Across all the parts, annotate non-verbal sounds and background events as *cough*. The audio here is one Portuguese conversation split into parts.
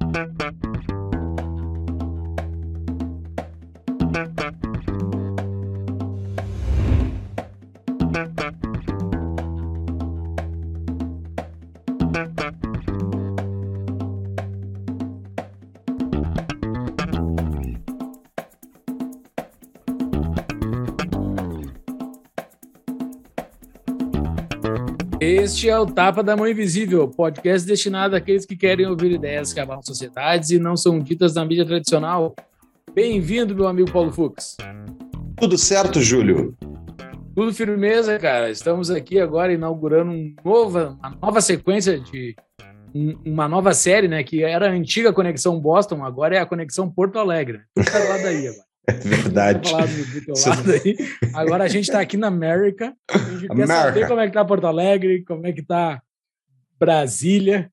Thank you. Este é o Tapa da Mão Invisível, podcast destinado àqueles que querem ouvir ideias que abalam sociedades e não são ditas na mídia tradicional. Bem-vindo, meu amigo Paulo Fux. Tudo certo, Júlio? Tudo firmeza, cara. Estamos aqui agora inaugurando um nova, uma nova sequência de uma nova série, né? Que era a antiga Conexão Boston, agora é a Conexão Porto Alegre. Tudo tá lá daí agora. É verdade. *laughs* Agora a gente está aqui na América. A gente quer saber como é que tá Porto Alegre, como é que tá Brasília.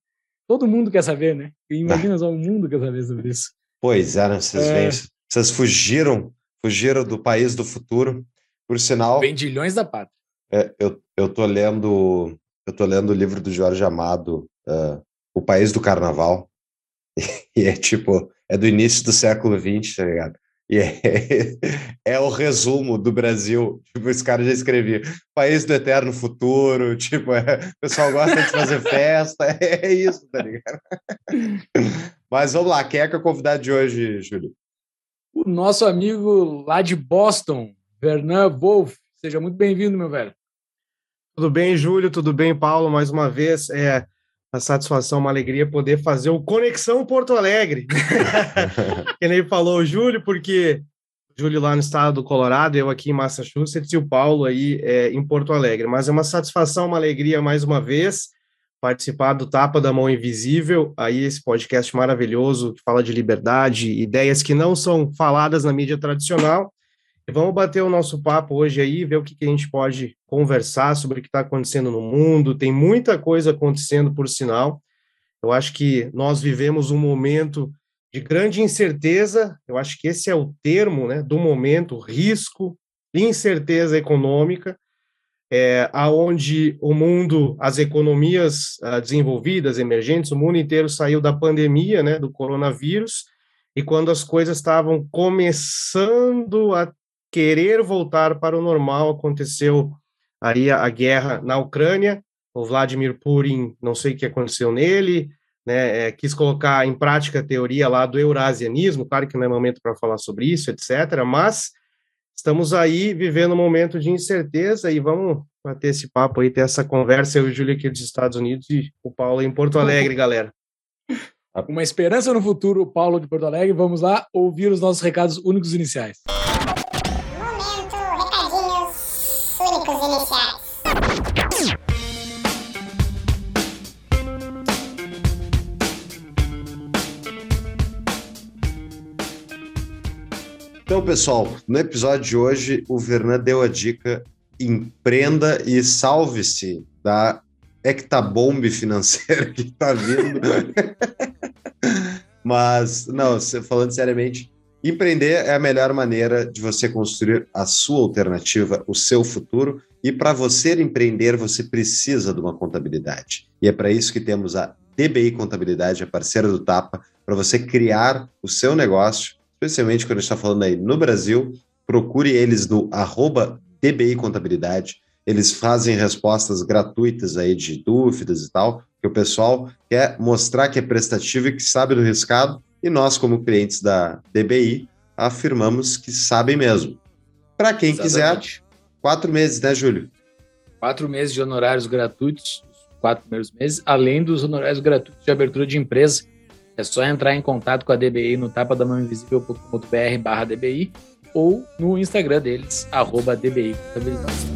Todo mundo quer saber, né? Imagina só o mundo quer saber sobre isso. Pois é, né? Vocês, é... vocês fugiram, fugiram do país do futuro. Por sinal. Vendilhões da pátria. É, eu, eu tô lendo. Eu tô lendo o livro do Jorge Amado, uh, O País do Carnaval. *laughs* E é tipo, é do início do século XX, tá ligado? E é, *laughs* é, o resumo do Brasil. Tipo, esse cara já escrevia País do Eterno Futuro. *laughs* Tipo, é, o pessoal gosta de fazer festa. *laughs* É isso, tá ligado? Mas vamos lá, quem é que é o convidado de hoje, Júlio? O nosso amigo lá de Boston, Vernan Wolf. Seja muito bem-vindo, meu velho. Tudo bem, Júlio? Tudo bem, Paulo? Mais uma vez, é uma satisfação, uma alegria poder fazer o Conexão Porto Alegre. *laughs* que nem falou o Júlio, porque o Júlio lá no estado do Colorado, eu aqui em Massachusetts e o Paulo aí é, em Porto Alegre. Mas é uma satisfação, uma alegria mais uma vez participar do Tapa da Mão Invisível, aí esse podcast maravilhoso que fala de liberdade, ideias que não são faladas na mídia tradicional Vamos bater o nosso papo hoje aí, ver o que, que a gente pode conversar sobre o que está acontecendo no mundo. Tem muita coisa acontecendo, por sinal. Eu acho que nós vivemos um momento de grande incerteza. Eu acho que esse é o termo né, do momento: risco, incerteza econômica, é, aonde o mundo, as economias uh, desenvolvidas, emergentes, o mundo inteiro saiu da pandemia, né, do coronavírus. E quando as coisas estavam começando a querer voltar para o normal. Aconteceu aí a, guerra na Ucrânia, o Vladimir Putin, não sei o que aconteceu nele, né, é, quis colocar em prática a teoria lá do eurasianismo, claro que não é momento para falar sobre isso, etc., mas estamos aí vivendo um momento de incerteza e vamos bater esse papo aí, ter essa conversa, eu e o Júlio aqui dos Estados Unidos e o Paulo em Porto Alegre, galera. Uma esperança no futuro, Paulo de Porto Alegre. Vamos lá ouvir os nossos recados únicos iniciais. Então, pessoal, no episódio de hoje, o Vernan deu a dica: empreenda e salve-se da hectabombe financeira que está vindo. *laughs* Mas, não, falando seriamente, Empreender é a melhor maneira de você construir a sua alternativa, o seu futuro. E para você empreender, você precisa de uma contabilidade. E é para isso que temos a DBI Contabilidade, a parceira do Tapa, para você criar o seu negócio, especialmente quando a gente está falando aí no Brasil. Procure eles no arroba DBI Contabilidade. Eles fazem respostas gratuitas aí de dúvidas e tal, que o pessoal quer mostrar que é prestativo e que sabe do riscado e nós, como clientes da DBI, afirmamos que sabem mesmo. Para quem Exatamente. quiser, quatro meses, né, Júlio? Quatro meses de honorários gratuitos, quatro primeiros meses, além dos honorários gratuitos de abertura de empresa. É só entrar em contato com a DBI no tapadamãoinvisível.com.br barra DBI ou no Instagram deles, arroba DBI Contabilidade.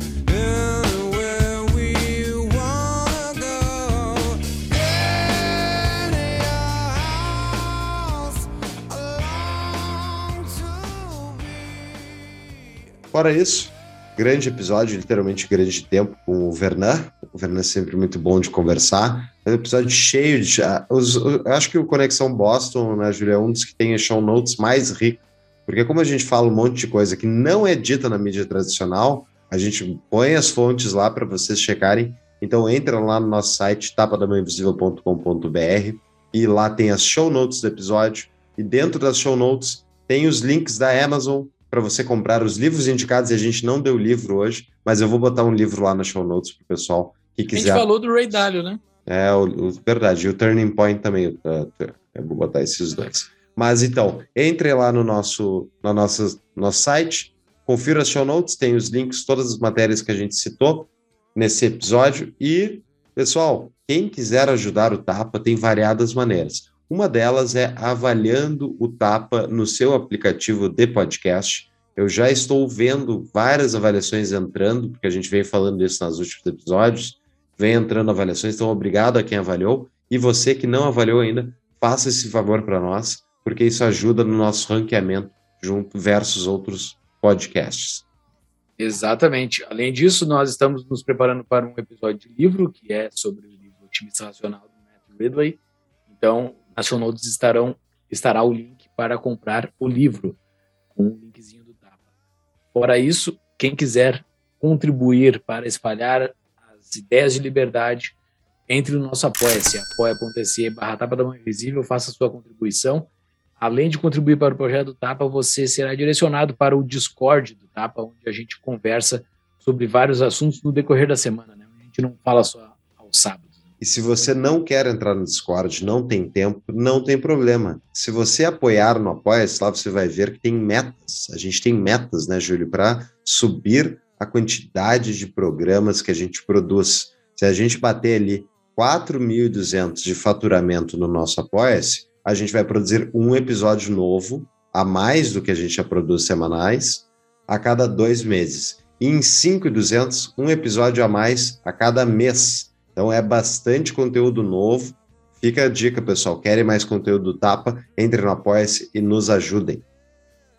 Fora isso, grande episódio, literalmente grande tempo com o Vernan. O Vernan é sempre muito bom de conversar. É um episódio cheio de. Os, acho que o Conexão Boston, né, Julia, é um dos que tem show notes mais rico. Porque, como a gente fala um monte de coisa que não é dita na mídia tradicional, a gente põe as fontes lá para vocês checarem. Então, entram lá no nosso site, tapadamainvisível.com.br e lá tem as show notes do episódio. E dentro das show notes tem os links da Amazon para você comprar os livros indicados. E a gente não deu livro hoje, mas eu vou botar um livro lá nas show notes para o pessoal que quiser. A gente falou do Ray Dalio, né? É, o, o, verdade. E o Turning Point também. Eu vou botar esses dois. Mas então, entre lá no nosso, no nosso, nosso site, confira as show notes, tem os links, todas as matérias que a gente citou nesse episódio. E, pessoal, quem quiser ajudar o Tapa tem variadas maneiras. Uma delas é avaliando o Tapa no seu aplicativo de podcast. Eu já estou vendo várias avaliações entrando, porque a gente veio falando disso nos últimos episódios. Vem entrando avaliações, então obrigado a quem avaliou. E você que não avaliou ainda, faça esse favor para nós, porque isso ajuda no nosso ranqueamento junto versus outros podcasts. Exatamente. Além disso, nós estamos nos preparando para um episódio de livro, que é sobre o livro Otimista Racional do Matt Ridley. Então, nas show notes estarão, estará o link para comprar o livro, com o linkzinho do Tapa. Fora isso, quem quiser contribuir para espalhar as ideias de liberdade, entre no nosso apoia-se, apoia.se barra Tapa da Mão Invisível, faça sua contribuição. Além de contribuir para o projeto Tapa, você será direcionado para o Discord do Tapa, onde a gente conversa sobre vários assuntos no decorrer da semana. Né? A gente não fala só ao sábado. E se você não quer entrar no Discord, não tem tempo, não tem problema. Se você apoiar no Apoia-se, lá você vai ver que tem metas. A gente tem metas, né, Júlio, para subir a quantidade de programas que a gente produz. Se a gente bater ali 4.200 de faturamento no nosso Apoia-se, a gente vai produzir um episódio novo, a mais do que a gente já produz semanais, a cada dois meses. E em 5.200, um episódio a mais a cada mês. Então é bastante conteúdo novo. Fica a dica, pessoal. Querem mais conteúdo do Tapa? Entre no Apoia-se e nos ajudem.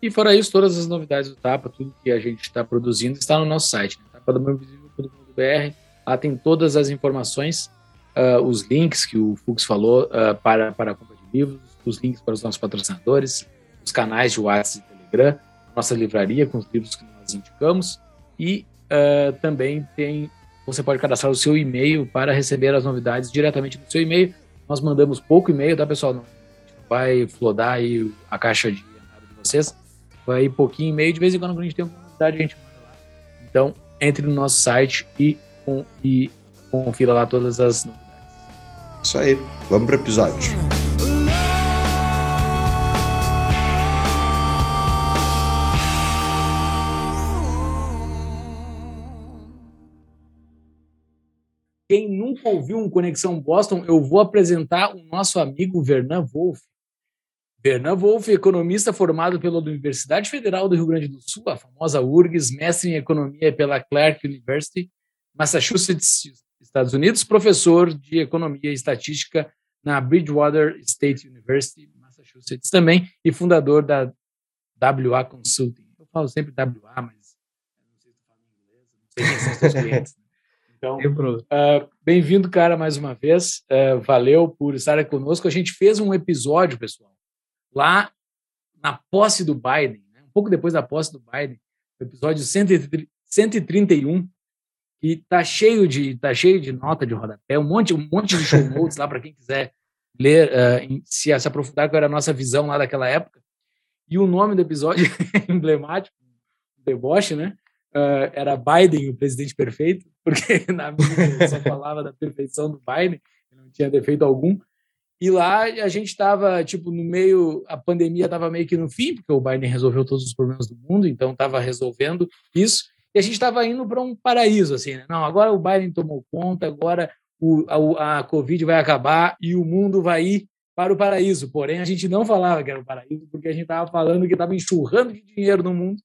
E fora isso, todas as novidades do Tapa, tudo que a gente está produzindo, está no nosso site, né? tapadomainvisível.com.br. Lá tem todas as informações uh, os links que o Fux falou uh, para, para a compra de livros, os links para os nossos patrocinadores, os canais de WhatsApp e Telegram, nossa livraria com os livros que nós indicamos e uh, também tem você pode cadastrar o seu e-mail para receber as novidades diretamente no seu e-mail. Nós mandamos pouco e-mail, tá, pessoal? Não vai flodar aí a caixa de de vocês. Vai pouquinho e-mail, de vez em quando, quando a gente tem alguma novidade, a gente manda lá. Então, entre no nosso site e, e confira lá todas as novidades. Isso aí. Vamos para o episódio. Quem nunca ouviu um Conexão Boston, eu vou apresentar o nosso amigo Vernan Wolff. Vernan Wolff, economista formado pela Universidade Federal do Rio Grande do Sul, a famosa URGS, mestre em economia pela Clark University, Massachusetts, Estados Unidos, professor de economia e estatística na Bridgewater State University, Massachusetts também, e fundador da WA Consulting. Eu falo sempre WA, mas não sei se falo inglês, não sei quem são seus clientes. Né? Então, uh, bem-vindo, cara, mais uma vez. Uh, valeu por estar conosco. A gente fez um episódio, pessoal, lá na posse do Biden, né? um pouco depois da posse do Biden, episódio 131, e tá cheio de tá cheio de nota de rodapé, um monte um monte de show notes lá para quem quiser ler, uh, se, se aprofundar qual era a nossa visão lá daquela época. E o nome do episódio *laughs* emblemático, deboche, né? Uh, era Biden, o presidente perfeito, porque *laughs* na minha só falava da perfeição do Biden, não tinha defeito algum. E lá a gente estava, tipo, no meio, a pandemia estava meio que no fim, porque o Biden resolveu todos os problemas do mundo, então estava resolvendo isso e a gente estava indo para um paraíso, assim, né? Não, agora o Biden tomou conta, agora o, a, a Covid vai acabar e o mundo vai ir para o paraíso. Porém, a gente não falava que era o paraíso, porque a gente estava falando que estava enxurrando de dinheiro no mundo,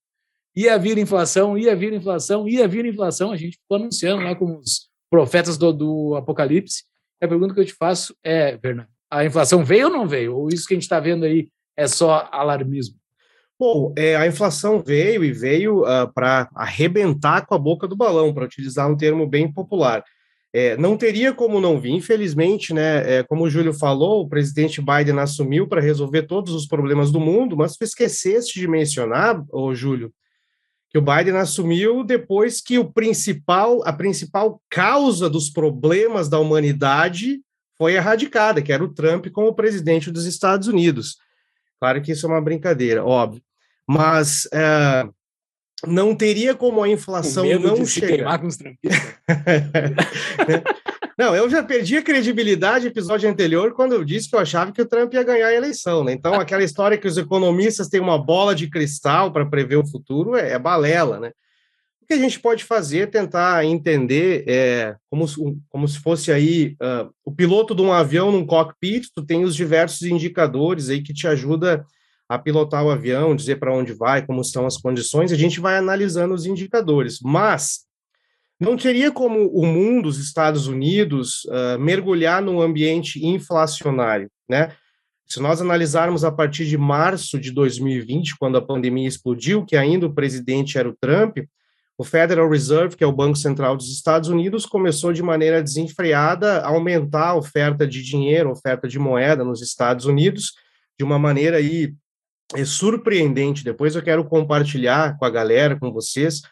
ia vir inflação, ia vir inflação, ia vir inflação. A gente ficou anunciando lá como os profetas do, do Apocalipse. A pergunta que eu te faço é, Fernando, a inflação veio ou não veio? Ou isso que a gente está vendo aí é só alarmismo? Bom, é, a inflação veio e veio uh, ah, para arrebentar com a boca do balão, para utilizar um termo bem popular. É, não teria como não vir, infelizmente, né? É, como o Júlio falou, o presidente Biden assumiu para resolver todos os problemas do mundo, mas tu esqueceste de mencionar, ô Júlio, que o Biden assumiu depois que o principal, a principal causa dos problemas da humanidade foi erradicada, que era o Trump como presidente dos Estados Unidos. Claro que isso é uma brincadeira, óbvio. Mas é, não teria como a inflação não chegar. *laughs* Não, eu já perdi a credibilidade no episódio anterior quando eu disse que eu achava que o Trump ia ganhar a eleição, né? Então, aquela história que os economistas têm uma bola de cristal para prever o futuro é, é, balela, né? O que a gente pode fazer é tentar entender é, como, como se fosse aí uh, o piloto de um avião num cockpit, tu tem os diversos indicadores aí que te ajuda a pilotar o avião, dizer para onde vai, como estão as condições, a gente vai analisando os indicadores. Mas não teria como o mundo, os Estados Unidos, uh, mergulhar num ambiente inflacionário, né? Se nós analisarmos a partir de março de 2020, quando a pandemia explodiu, que ainda o presidente era o Trump, o Federal Reserve, que é o Banco Central dos Estados Unidos, começou de maneira desenfreada a aumentar a oferta de dinheiro, oferta de moeda nos Estados Unidos, de uma maneira aí é surpreendente. Depois eu quero compartilhar com a galera, com vocês,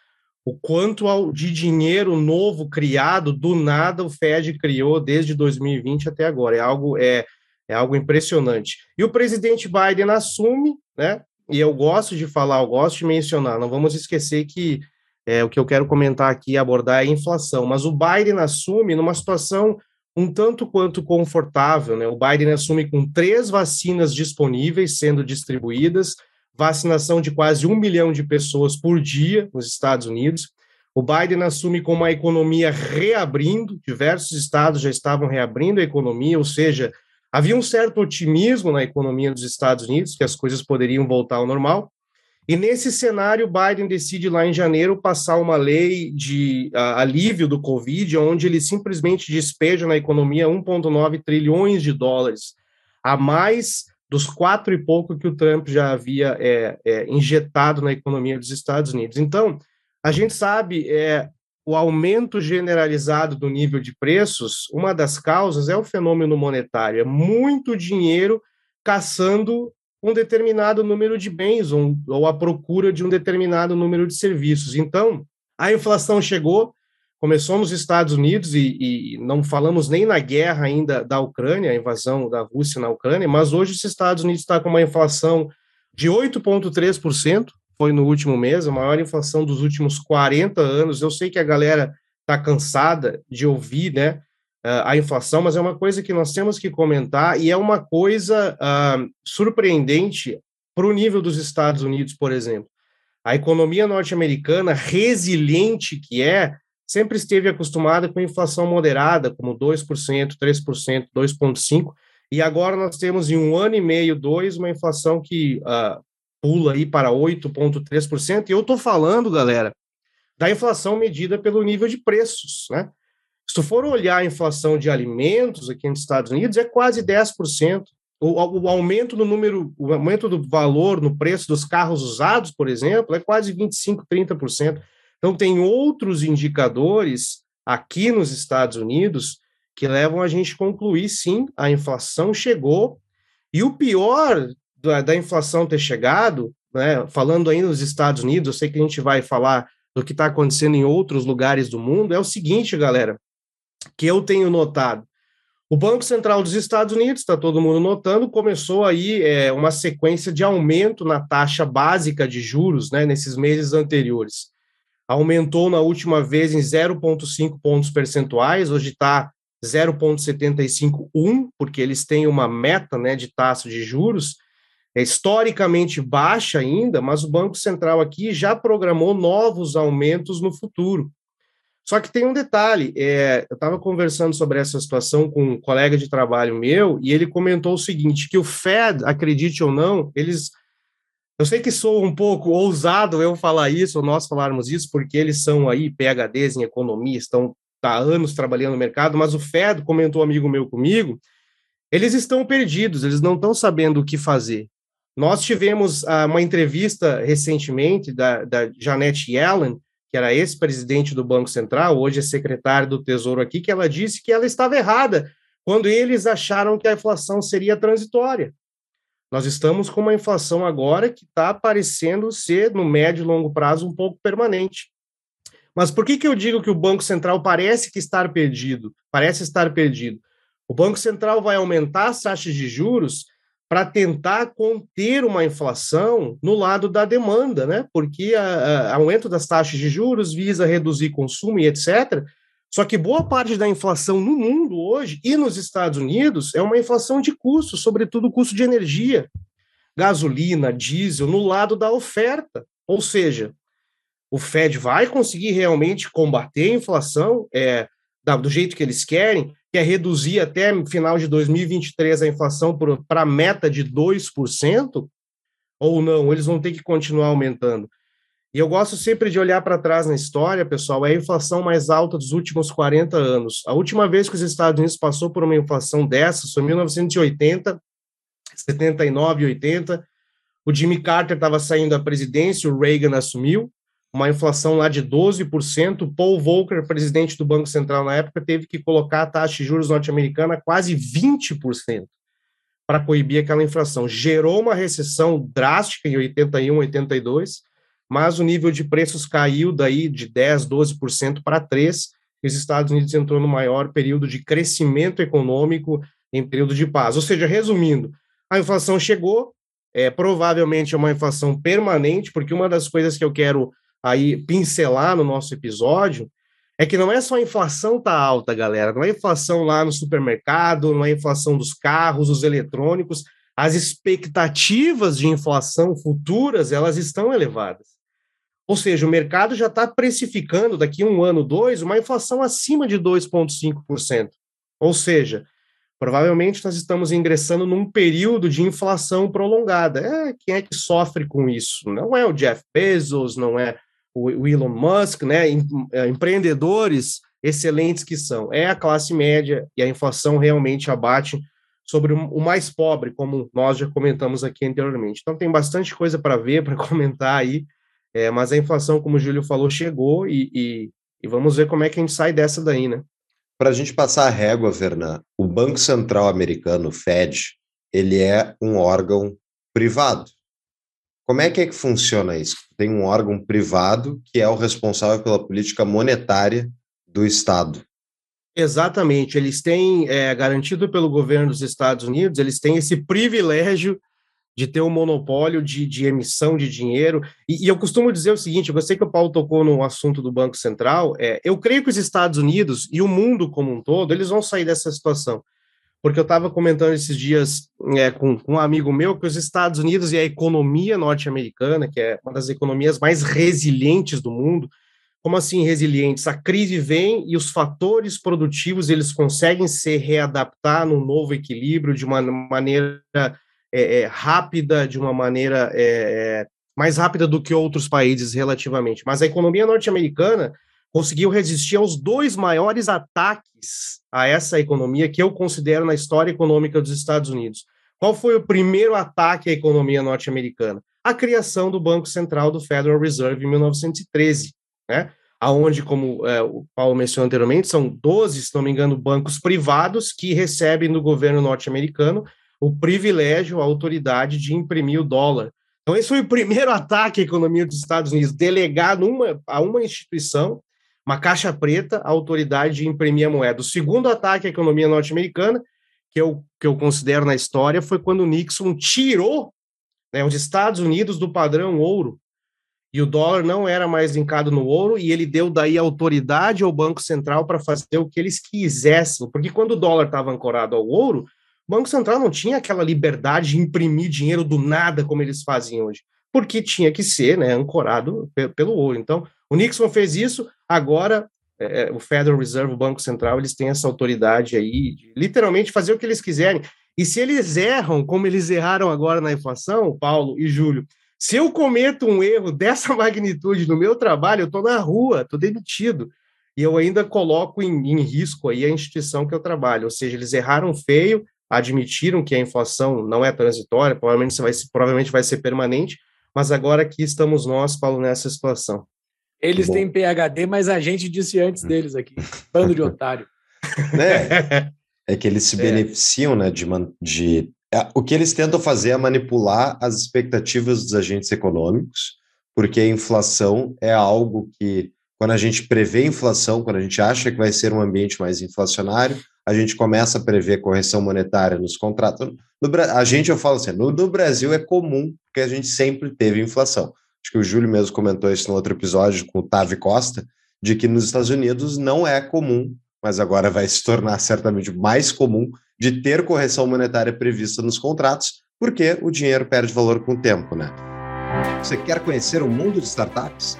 o quanto de dinheiro novo criado do nada o Fed criou desde 2020 até agora. É algo é, é algo impressionante. E o presidente Biden assume, né? E eu gosto de falar, eu gosto de mencionar. Não vamos esquecer que é, o que eu quero comentar aqui abordar é a inflação. Mas o Biden assume numa situação um tanto quanto confortável, né? O Biden assume com três vacinas disponíveis sendo distribuídas vacinação de quase um milhão de pessoas por dia nos Estados Unidos. O Biden assume com uma economia reabrindo, diversos estados já estavam reabrindo a economia, ou seja, havia um certo otimismo na economia dos Estados Unidos, que as coisas poderiam voltar ao normal. E nesse cenário, Biden decide lá em janeiro passar uma lei de uh, alívio do Covid, onde ele simplesmente despeja na economia 1,9 trilhões de dólares, a mais dos quatro e pouco que o Trump já havia é, é, injetado na economia dos Estados Unidos. Então, a gente sabe é, o aumento generalizado do nível de preços, uma das causas é o fenômeno monetário, é muito dinheiro caçando um determinado número de bens ou, ou a procura de um determinado número de serviços. Então, a inflação chegou, começou nos Estados Unidos e, e, não falamos nem na guerra ainda da Ucrânia, a invasão da Rússia na Ucrânia, mas hoje os Estados Unidos está com uma inflação de 8,3%, foi no último mês, a maior inflação dos últimos 40 anos. Eu sei que a galera está cansada de ouvir né, a inflação, mas é uma coisa que nós temos que comentar e é uma coisa uh, surpreendente para o nível dos Estados Unidos, por exemplo. A economia norte-americana, resiliente que é, sempre esteve acostumada com inflação moderada, como 2%, 3%, 2,5%, e agora nós temos em um ano e meio, dois, uma inflação que uh, pula aí para 8,3%, e eu estou falando, galera, da inflação medida pelo nível de preços, né? Se tu for olhar a inflação de alimentos aqui nos Estados Unidos, é quase 10%. O, o aumento do número, o aumento do valor no preço dos carros usados, por exemplo, é quase 25%, 30%. Então, tem outros indicadores aqui nos Estados Unidos que levam a gente a concluir, sim, a inflação chegou. E o pior da, da inflação ter chegado, né, falando aí nos Estados Unidos, eu sei que a gente vai falar do que está acontecendo em outros lugares do mundo, é o seguinte, galera, que eu tenho notado. O Banco Central dos Estados Unidos, está todo mundo notando, começou aí é, uma sequência de aumento na taxa básica de juros né, nesses meses anteriores aumentou na última vez em 0,5 pontos percentuais, hoje está 0,751, porque eles têm uma meta né, de taxa de juros, é historicamente baixa ainda, mas o Banco Central aqui já programou novos aumentos no futuro. Só que tem um detalhe, é, eu estava conversando sobre essa situação com um colega de trabalho meu, e ele comentou o seguinte, que o Fed, acredite ou não, eles eu sei que sou um pouco ousado eu falar isso, ou nós falarmos isso, porque eles são aí PHDs em economia, estão há anos trabalhando no mercado, mas o Fed, comentou um amigo meu comigo, eles estão perdidos, eles não estão sabendo o que fazer. Nós tivemos ah, uma entrevista recentemente da, da Janet Yellen, que era ex-presidente do Banco Central, hoje é secretária do Tesouro aqui, que ela disse que ela estava errada quando eles acharam que a inflação seria transitória. Nós estamos com uma inflação agora que está parecendo ser, no médio e longo prazo, um pouco permanente. Mas por que, que eu digo que o Banco Central parece que estar perdido? Parece estar perdido. O Banco Central vai aumentar as taxas de juros para tentar conter uma inflação no lado da demanda, né? Porque o aumento das taxas de juros visa reduzir consumo e etc. Só que boa parte da inflação no mundo hoje e nos Estados Unidos é uma inflação de custos, sobretudo custo de energia, gasolina, diesel, no lado da oferta. Ou seja, o Fed vai conseguir realmente combater a inflação é, do jeito que eles querem, que é reduzir até final de 2023 a inflação para a meta de 2%, ou não? Eles vão ter que continuar aumentando. E eu gosto sempre de olhar para trás na história, pessoal, é a inflação mais alta dos últimos 40 anos. A última vez que os Estados Unidos passou por uma inflação dessa foi em 1980, 79 e 80. O Jimmy Carter estava saindo da presidência, o Reagan assumiu, uma inflação lá de 12%. Paul Volcker, presidente do Banco Central na época, teve que colocar a taxa de juros norte-americana quase 20% para coibir aquela inflação. Gerou uma recessão drástica em 81, 82 mas o nível de preços caiu daí de 10, 12% para 3%, e os Estados Unidos entrou no maior período de crescimento econômico em período de paz. Ou seja, resumindo, a inflação chegou, é, provavelmente é uma inflação permanente, porque uma das coisas que eu quero aí pincelar no nosso episódio é que não é só a inflação tá alta, galera, não é inflação lá no supermercado, não é inflação dos carros, dos eletrônicos, as expectativas de inflação futuras, elas estão elevadas. Ou seja, o mercado já está precificando daqui um ano, dois, uma inflação acima de 2,5%. Ou seja, provavelmente nós estamos ingressando num período de inflação prolongada. É, quem é que sofre com isso? Não é o Jeff Bezos, não é o Elon Musk, né? É, empreendedores excelentes que são. É a classe média e a inflação realmente abate sobre o mais pobre, como nós já comentamos aqui anteriormente. Então tem bastante coisa para ver, para *laughs* comentar aí. É, mas a inflação, como o Júlio falou, chegou e, e, e, vamos ver como é que a gente sai dessa daí, né? Para a gente passar a régua, Vernan, o Banco Central americano, Fed, ele é um órgão privado. Como é que é que funciona isso? Tem um órgão privado que é o responsável pela política monetária do Estado. Exatamente, eles têm, é, garantido pelo governo dos Estados Unidos, eles têm esse privilégio de ter um monopólio de, de emissão de dinheiro. E, e, eu costumo dizer o seguinte: eu sei que o Paulo tocou no assunto do Banco Central. É, eu creio que os Estados Unidos e o mundo como um todo eles vão sair dessa situação. Porque eu estava comentando esses dias é, com, com, um amigo meu que os Estados Unidos e a economia norte-americana, que é uma das economias mais resilientes do mundo, como assim resilientes? A crise vem e os fatores produtivos eles conseguem se readaptar num novo equilíbrio de uma maneira é, é, rápida, de uma maneira é, é, mais rápida do que outros países relativamente. Mas a economia norte-americana conseguiu resistir aos dois maiores ataques a essa economia que eu considero na história econômica dos Estados Unidos. Qual foi o primeiro ataque à economia norte-americana? A criação do Banco Central do Federal Reserve em 1913, né? aonde, como é, o Paulo mencionou anteriormente, são 12, se não me engano, bancos privados que recebem do governo norte-americano o privilégio, a autoridade de imprimir o dólar. Então, esse foi o primeiro *laughs* ataque à economia dos Estados Unidos, delegar numa, a uma instituição, uma caixa preta, a autoridade de imprimir a moeda. O segundo ataque à economia norte-americana, que eu, que eu considero na história, foi quando Nixon tirou né, os Estados Unidos do padrão ouro, e o dólar não era mais linkado no ouro, e ele deu daí autoridade ao Banco Central para fazer o que eles quisessem, porque quando o dólar estava ancorado ao ouro, o Banco Central não tinha aquela liberdade de imprimir dinheiro do nada como eles fazem hoje, porque tinha que ser né, ancorado pelo ouro. Então, o Nixon fez isso, agora é, é, o Federal Reserve, o Banco Central, eles têm essa autoridade aí de literalmente fazer o que eles quiserem. E se eles erram, como eles erraram agora na inflação, Paulo e Júlio, se eu cometo um erro *laughs* dessa magnitude no meu trabalho, eu estou na rua, estou demitido. E eu ainda coloco em, em risco aí a instituição que eu trabalho. Ou seja, eles erraram feio, admitiram que a inflação não é transitória, provavelmente vai, provavelmente vai ser permanente, mas agora aqui estamos nós, Paulo, nessa situação. Eles Bom. têm PHD, mas a gente disse antes deles aqui. Bando de otário. *laughs* Né? É que eles se é. beneficiam, né, de, de é, o que eles tentam fazer é manipular as expectativas dos agentes econômicos, porque a inflação é algo que, quando a gente prevê inflação, quando a gente acha que vai ser um ambiente mais inflacionário, a gente começa a prever correção monetária nos contratos. No, a gente, eu falo assim, no, no Brasil é comum, porque a gente sempre teve inflação. Acho que o Júlio mesmo comentou isso no outro episódio com o Tavi Costa, de que nos Estados Unidos não é comum, mas agora vai se tornar certamente mais comum de ter correção monetária prevista nos contratos, porque o dinheiro perde valor com o tempo, né? Você quer conhecer o mundo de startups?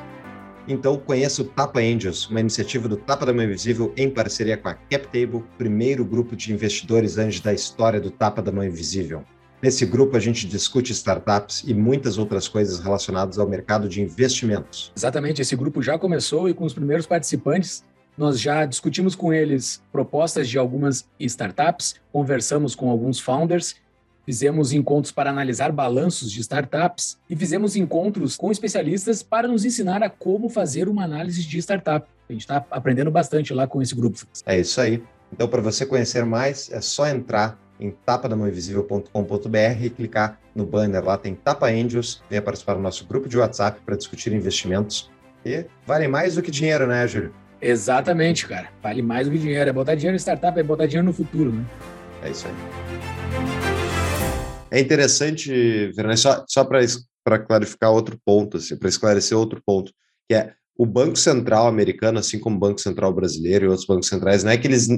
Então conheça o Tapa Angels, uma iniciativa do Tapa da Mão Invisível em parceria com a CapTable, primeiro grupo de investidores anjos da história do Tapa da Mão Invisível. Nesse grupo a gente discute startups e muitas outras coisas relacionadas ao mercado de investimentos. Exatamente, esse grupo já começou e com os primeiros participantes nós já discutimos com eles propostas de algumas startups, conversamos com alguns founders Fizemos encontros para analisar balanços de startups e fizemos encontros com especialistas para nos ensinar a como fazer uma análise de startup. A gente está aprendendo bastante lá com esse grupo. É isso aí. Então, para você conhecer mais, é só entrar em tapadamãoinvisível.com.br e clicar no banner lá, tem Tapa Angels, venha participar do nosso grupo de WhatsApp para discutir investimentos. E vale mais do que dinheiro, né, Júlio? Exatamente, cara. Vale mais do que dinheiro. É botar dinheiro em startup, é botar dinheiro no futuro, né? É isso aí. É interessante, Fernando, só, só para clarificar outro ponto, assim, para esclarecer outro ponto, que é o Banco Central americano, assim como o Banco Central brasileiro e outros bancos centrais, não é que eles,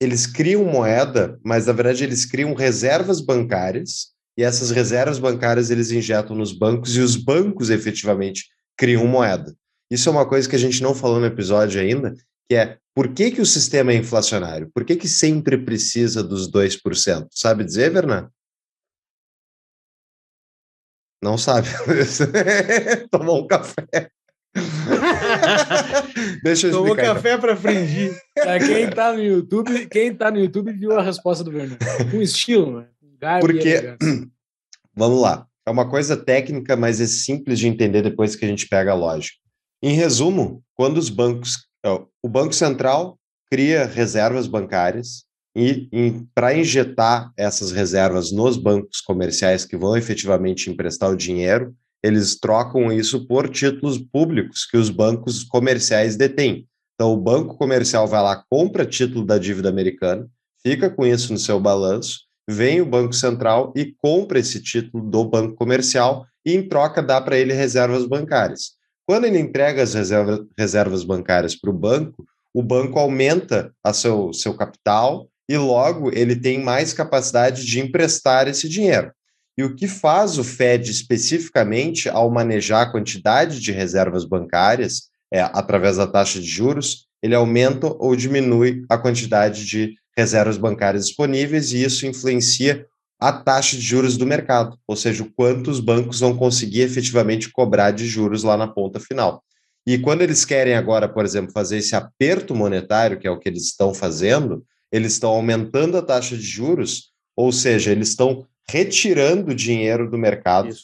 eles criam moeda, mas na verdade eles criam reservas bancárias e essas reservas bancárias eles injetam nos bancos e os bancos efetivamente criam moeda. Isso é uma coisa que a gente não falou no episódio ainda, que é por que, que o sistema é inflacionário? Por que, que sempre precisa dos 2%? Sabe dizer, Vernan? Não sabe. *laughs* Tomou um café. *laughs* Deixa eu Tomou explicar. Café então. para fringir. Pra quem tá no YouTube, quem tá no YouTube viu a resposta do Fernando. Com estilo, né? Porque, *clears throat* vamos lá, é uma coisa técnica, mas é simples de entender depois que a gente pega a lógica. Em resumo, quando os bancos, o Banco Central cria reservas bancárias para injetar essas reservas nos bancos comerciais que vão efetivamente emprestar o dinheiro, eles trocam isso por títulos públicos que os bancos comerciais detêm. Então, o banco comercial vai lá, compra título da dívida americana, fica com isso no seu balanço, vem o Banco Central e compra esse título do banco comercial e, em troca, dá para ele reservas bancárias. Quando ele entrega as reserva, reservas bancárias para o banco, o banco aumenta a seu, seu capital e logo ele tem mais capacidade de emprestar esse dinheiro. E o que faz o Fed especificamente ao manejar a quantidade de reservas bancárias, é, através da taxa de juros, ele aumenta ou diminui a quantidade de reservas bancárias disponíveis e isso influencia a taxa de juros do mercado, ou seja, o quanto os bancos vão conseguir efetivamente cobrar de juros lá na ponta final. E quando eles querem agora, por exemplo, fazer esse aperto monetário, que é o que eles estão fazendo, eles estão aumentando a taxa de juros, ou seja, eles estão retirando dinheiro do mercado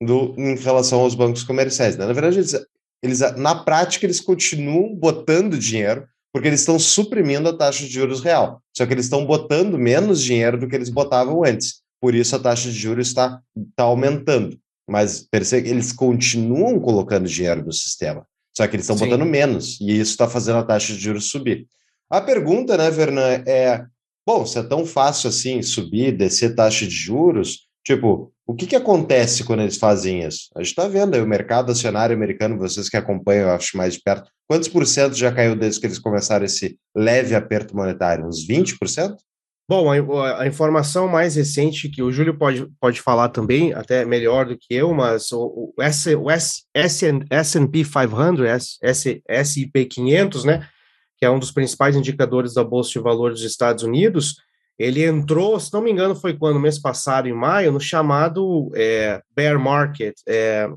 do, em relação aos bancos comerciais. Né? Na verdade, eles, eles, na prática, eles continuam botando dinheiro porque eles estão suprimindo a taxa de juros real. Só que eles estão botando menos dinheiro do que eles botavam antes. Por isso a taxa de juros está, está aumentando. Mas percebe, eles continuam colocando dinheiro no sistema. Só que eles estão botando menos. E isso está fazendo a taxa de juros subir. A pergunta, né, Vernan, é: bom, se é tão fácil assim subir, descer taxa de juros, tipo, o que, que acontece quando eles fazem isso? A gente está vendo aí o mercado acionário americano, vocês que acompanham, eu acho mais de perto, quantos por cento já caiu desde que eles começaram esse leve aperto monetário? Uns 20%? Bom, a, a, informação mais recente que o Júlio pode, pode falar também, até melhor do que eu, mas o, o, S, S, S&P 500, S, S, S&P 500, né, que é um dos principais indicadores da Bolsa de Valores dos Estados Unidos, ele entrou, se não me engano, foi quando, mês passado, em maio, no chamado é, bear market. É...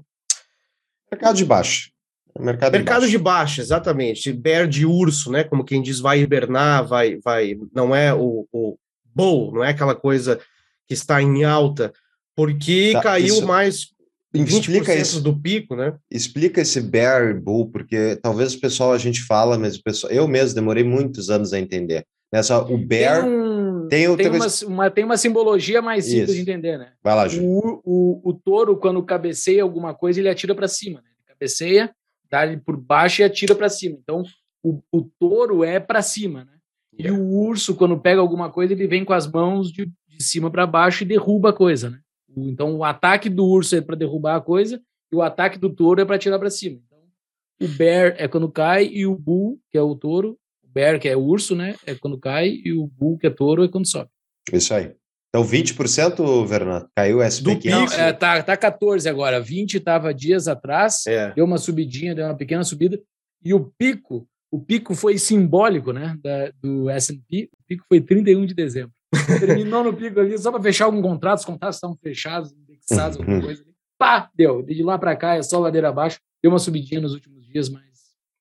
Mercado de baixo. Mercado, Mercado de, baixo. de baixo, exatamente. Bear de urso, né? Como quem diz, vai hibernar, vai, vai. Não é o, o bull, não é aquela coisa que está em alta, porque tá, caiu isso... mais explica isso do pico, né? Explica esse bear bull, porque talvez o pessoal a gente fala, mas o pessoal, eu mesmo demorei muitos anos a entender. Nessa o bear tem, um, tem, tem uma, uma, tem uma simbologia mais simples isso. de entender, né? Vai lá, Ju. O, o, o touro quando cabeceia alguma coisa, ele atira para cima, né? Ele cabeceia, dá ele por baixo e atira para cima. Então, o, o touro é para cima, né? E o urso, quando pega alguma coisa, ele vem com as mãos de, de cima para baixo e derruba a coisa, né? Então, o ataque do urso é para derrubar a coisa e o ataque do touro é para tirar para cima. Então, o bear é quando cai e o bull, que é o touro, o bear, que é o urso, né? É quando cai e o bull, que é touro, é quando sobe. Isso aí. Então, 20%, Vernan, caiu o SP500? Não, é, tá, tá 14 agora. 20 estava dias atrás, é. deu uma subidinha, deu uma pequena subida. E o pico, o pico foi simbólico, né? Da, do S&P, o pico foi 31 de dezembro. Terminou no pico ali, só para fechar algum contrato, os contratos estavam fechados, indexados, alguma coisa ali. Pá, deu. De lá para cá é só ladeira abaixo. Deu uma subidinha nos últimos dias, mas,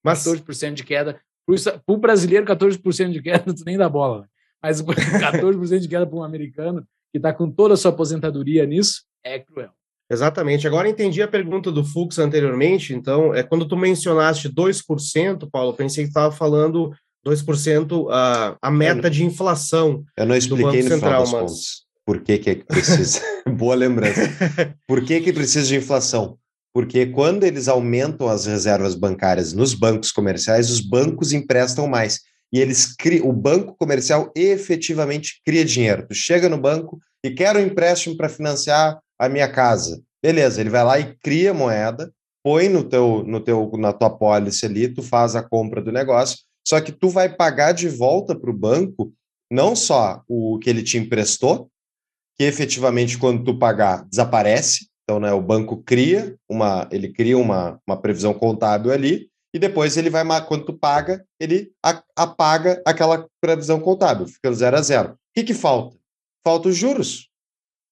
mas 14% de queda. Para o brasileiro, 14% de queda, *laughs* tu nem dá bola. Né? Mas *laughs* 14% de queda para um americano que está com toda a sua aposentadoria nisso é cruel. Exatamente. Agora entendi a pergunta do Fux anteriormente. Então, é quando tu mencionaste 2%, Paulo, pensei que estava falando 2% a, a meta de inflação. Eu não expliquei no Central, final mas... Por que, que, é que precisa? *laughs* Boa lembrança. *laughs* Por que, que precisa de inflação? Porque quando eles aumentam as reservas bancárias nos bancos comerciais, os bancos emprestam mais e eles criam, o banco comercial efetivamente cria dinheiro. Tu chega no banco e quer um empréstimo para financiar a minha casa. Beleza, ele vai lá e cria moeda, põe no teu, no teu, na tua pólice ali, tu faz a compra do negócio, só que tu vai pagar de volta para o banco não só o que ele te emprestou, que efetivamente quando tu pagar desaparece, então né, o banco cria uma, ele cria uma, uma previsão contábil ali, e depois ele vai, quando tu paga, ele apaga aquela previsão contábil, fica zero a zero. O que, que falta? Falta os juros.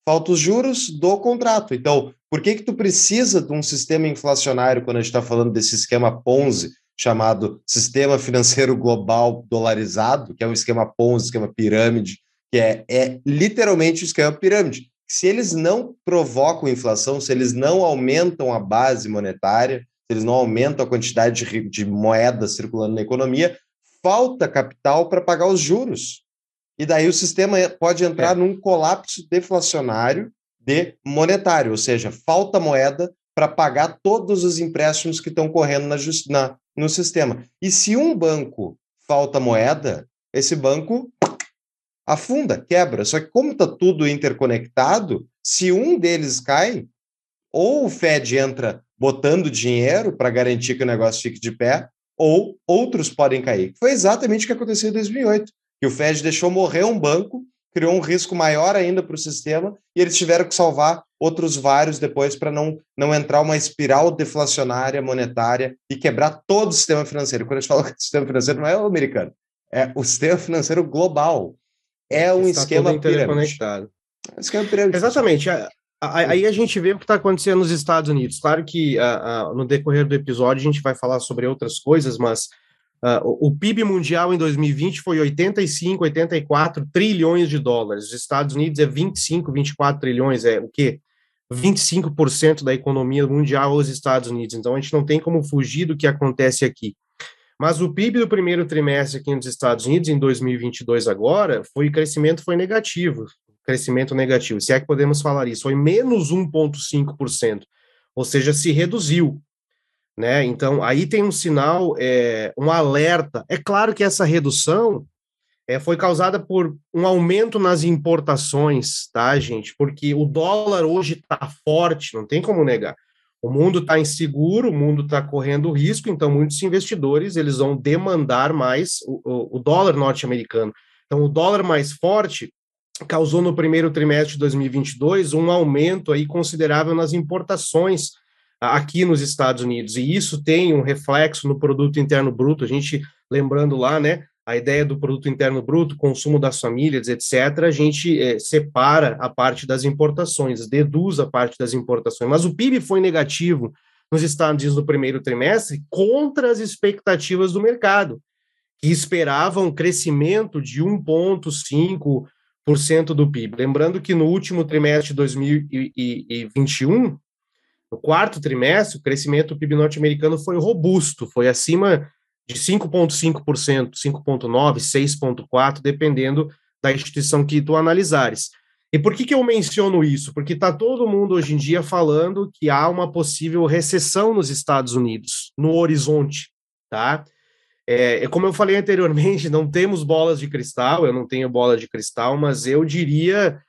Falta os juros do contrato. Então, por que que tu precisa de um sistema inflacionário quando a gente está falando desse esquema Ponzi, chamado Sistema Financeiro Global Dolarizado, que é um esquema Ponzi, esquema pirâmide, que é, é literalmente o esquema pirâmide. Se eles não provocam inflação, se eles não aumentam a base monetária, eles não aumentam a quantidade de, de moeda circulando na economia, falta capital para pagar os juros. E daí o sistema pode entrar é. num colapso deflacionário de monetário, ou seja, falta moeda para pagar todos os empréstimos que estão correndo na, na, no sistema. E se um banco falta moeda, esse banco afunda, quebra. Só que como está tudo interconectado, se um deles cai, ou o Fed entra botando dinheiro para garantir que o negócio fique de pé, ou outros podem cair. Foi exatamente o que aconteceu em 2008, que o Fed deixou morrer um banco, criou um risco maior ainda para o sistema, e eles tiveram que salvar outros vários depois para não, não entrar uma espiral deflacionária monetária e quebrar todo o sistema financeiro. Quando a gente fala que o sistema financeiro não é o americano, é o sistema financeiro global. É um Está esquema pirâmide. É um esquema pirâmide. Exatamente. Aí a gente vê o que está acontecendo nos Estados Unidos. Claro que no decorrer do episódio a gente vai falar sobre outras coisas, mas uh, o PIB mundial em 2020 foi 85, 84 trilhões de dólares. Os Estados Unidos é 25, 24 trilhões, é o quê? 25% da economia mundial os Estados Unidos. Então a gente não tem como fugir do que acontece aqui. Mas o PIB do primeiro trimestre aqui nos Estados Unidos, em 2022 agora, foi o crescimento foi negativo crescimento negativo, se é que podemos falar isso, foi menos 1,5%, ou seja, se reduziu. Né? Então, aí tem um sinal, é, um alerta. É claro que essa redução é, foi causada por um aumento nas importações, tá, gente? Porque o dólar hoje está forte, não tem como negar. O mundo está inseguro, o mundo está correndo risco, então muitos investidores eles vão demandar mais o, o, o dólar norte-americano. Então, o dólar mais forte causou no primeiro trimestre de 2022 um aumento aí considerável nas importações aqui nos Estados Unidos, e isso tem um reflexo no produto interno bruto, a gente lembrando lá, né, a ideia do produto interno bruto, consumo das famílias, etc., a gente é, separa a parte das importações, deduz a parte das importações, mas o PIB foi negativo nos Estados Unidos no primeiro trimestre contra as expectativas do mercado, que esperavam um crescimento de 1,5%, do PIB. Lembrando que no último trimestre de 2021, no quarto trimestre, o crescimento do PIB norte-americano foi robusto, foi acima de 5,5%, 5,9%, 6,4%, dependendo da instituição que tu analisares. E por que, que eu menciono isso? Porque está todo mundo hoje em dia falando que há uma possível recessão nos Estados Unidos, no horizonte, tá? É, é, como eu falei anteriormente, *laughs* não temos bolas de cristal, eu não tenho bola de cristal, mas eu diria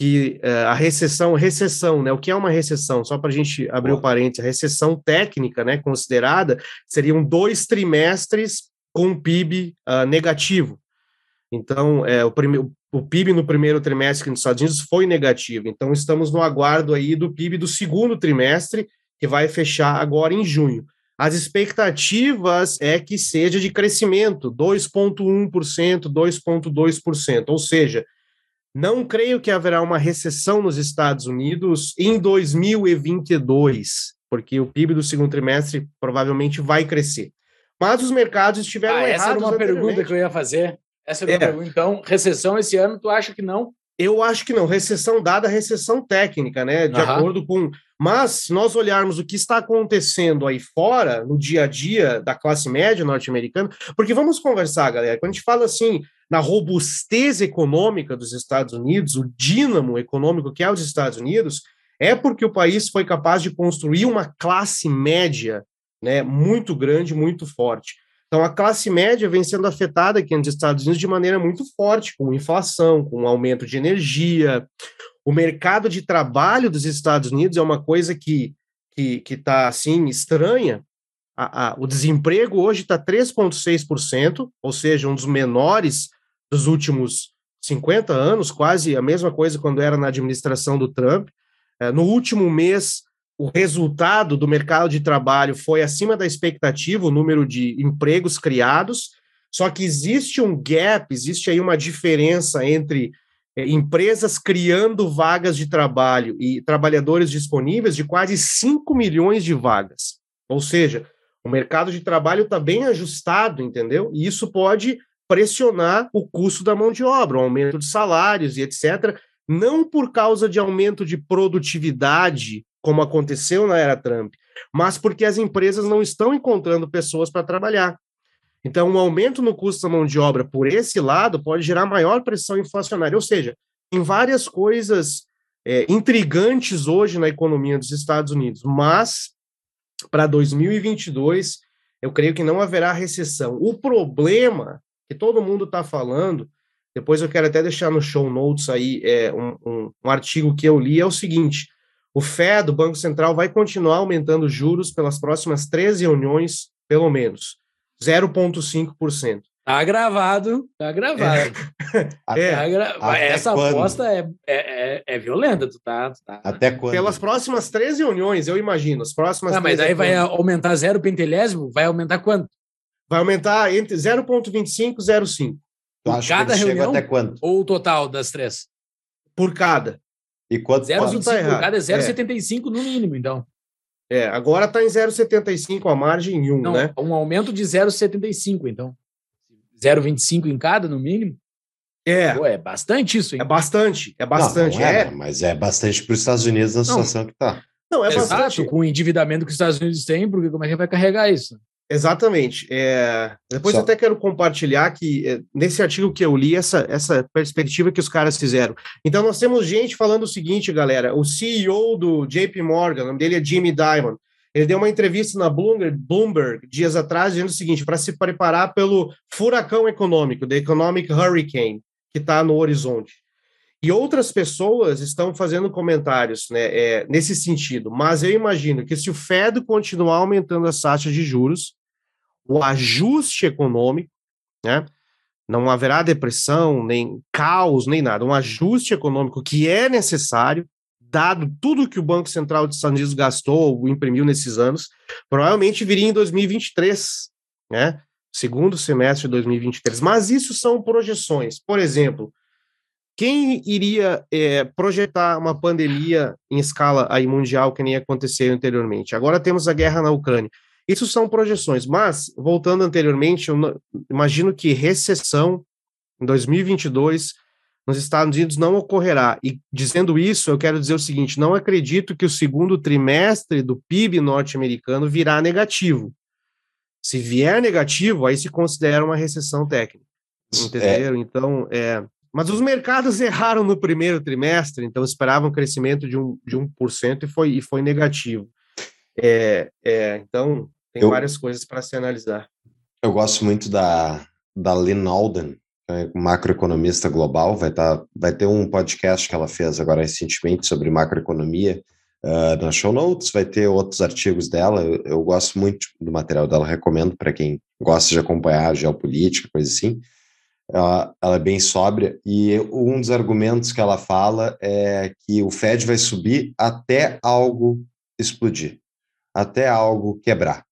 que é, a recessão, recessão, né? O que é uma recessão? Só para a gente abrir o parênteses, a recessão técnica, né, considerada, seriam dois trimestres com PIB uh, ah, negativo. Então, é, o, prime, o PIB no primeiro trimestre nos Estados Unidos foi negativo. Então, estamos no aguardo aí do PIB do segundo trimestre, que vai fechar agora em junho. As expectativas é que seja de crescimento, 2,1%, 2,2%. Ou seja, não creio que haverá uma recessão nos Estados Unidos em 2022, porque o PIB do segundo trimestre provavelmente vai crescer. Mas os mercados estiveram ah, errados. Essa era uma pergunta que eu ia fazer. Essa é, é. pergunta. Então, recessão esse ano, tu acha que não? Eu acho que não. Recessão dada a recessão técnica, né? De acordo com. Mas, se nós olharmos o que está acontecendo aí fora, no dia a dia da classe média norte-americana, porque vamos conversar, galera, quando a gente fala assim na robustez econômica dos Estados Unidos, o dínamo econômico que é os Estados Unidos, é porque o país foi capaz de construir uma classe média né, muito grande, muito forte. Então, a classe média vem sendo afetada aqui nos Estados Unidos de maneira muito forte, com inflação, com aumento de energia. O mercado de trabalho dos Estados Unidos é uma coisa que que está assim estranha. A, a, o desemprego hoje está 3,6%, ou seja, um dos menores dos últimos 50 anos, quase a mesma coisa quando era na administração do Trump. É, no último mês, o resultado do mercado de trabalho foi acima da expectativa, o número de empregos criados, só que existe um gap, existe aí uma diferença entre é, empresas criando vagas de trabalho e trabalhadores disponíveis de quase 5 milhões de vagas. Ou seja, o mercado de trabalho está bem ajustado, entendeu? E isso pode pressionar o custo da mão de obra, o aumento de salários e etc. Não por causa de aumento de produtividade como aconteceu na era Trump, mas porque as empresas não estão encontrando pessoas para trabalhar. Então, um aumento no custo da mão de obra por esse lado pode gerar maior pressão inflacionária. Ou seja, tem várias coisas é, intrigantes hoje na economia dos Estados Unidos, mas para 2022 eu creio que não haverá recessão. O problema que todo mundo está falando, depois eu quero até deixar no show notes aí é, um, um, um artigo que eu li, é o seguinte: o FED, o Banco Central, vai continuar aumentando juros pelas próximas três reuniões, pelo menos, 0,5%. Tá gravado, tá gravado. É. *laughs* Tá gra... Essa quando? aposta é, é, é, é, violenta, tu tá, tu tá, Até quando? Pelas próximas três reuniões, eu imagino. As próximas ah, mas daí vai aumentar zero pentelésimo? Vai aumentar quanto? Vai aumentar entre 0,25 e 0,5. Por cada reunião? Até quanto? Ou o total das três? Por cada. E quanto 0,25 tá por cada é 0,75 é. no mínimo, então. É, agora está em 0,75 a margem em 1, Não, né? Um aumento de 0,75, então. 0,25 em cada, no mínimo? É. Pô, é bastante isso, hein? É bastante, é bastante. Não, não é, é, Mas é bastante para os Estados Unidos na situação que está. Não, é Exato, bastante. com o endividamento que os Estados Unidos têm, porque como é que vai carregar isso? Exatamente. É, depois Só... eu até quero compartilhar que é, nesse artigo que eu li essa, essa perspectiva que os caras fizeram. Então nós temos gente falando o seguinte, galera. O CEO do JP Morgan, o nome dele é Jimmy Dimon. Ele deu uma entrevista na Bloomberg, Bloomberg dias atrás dizendo o seguinte: para se preparar pelo furacão econômico, the economic hurricane, que está no horizonte. E outras pessoas estão fazendo comentários né, é, nesse sentido, mas eu imagino que se o Fed continuar aumentando as taxas de juros, o ajuste econômico, né? Não haverá depressão, nem caos, nem nada. Um ajuste econômico que é necessário, dado tudo que o Banco Central dos Estados Unidos gastou, imprimiu nesses anos, provavelmente viria em 2023, né? Segundo semestre de 2023. Mas isso são projeções. Por exemplo, quem iria é, projetar uma pandemia em escala aí mundial que nem aconteceu anteriormente? Agora temos a guerra na Ucrânia. Isso são projeções, mas, voltando anteriormente, eu imagino que recessão em 2022 nos Estados Unidos não ocorrerá. E dizendo isso, eu quero dizer o seguinte: não acredito que o segundo trimestre do PIB norte-americano virá negativo. Se vier negativo, aí se considera uma recessão técnica. Entenderam? É. Então, é. Mas os mercados *laughs* erraram no primeiro trimestre, então esperavam um crescimento de, um, de 1% e foi, e foi negativo. É, é, então, tem eu, várias coisas para se analisar. Eu gosto muito da, da Lynn Alden, é macroeconomista global. Vai, tá, vai ter um podcast que ela fez agora recentemente sobre macroeconomia uh, na show notes. Vai ter outros artigos dela. Eu, eu gosto muito do material dela, recomendo para quem gosta de acompanhar geopolítica, coisa assim. Ela, ela, é bem sóbria e um dos argumentos que ela fala é que o Fed vai subir até algo explodir, até algo quebrar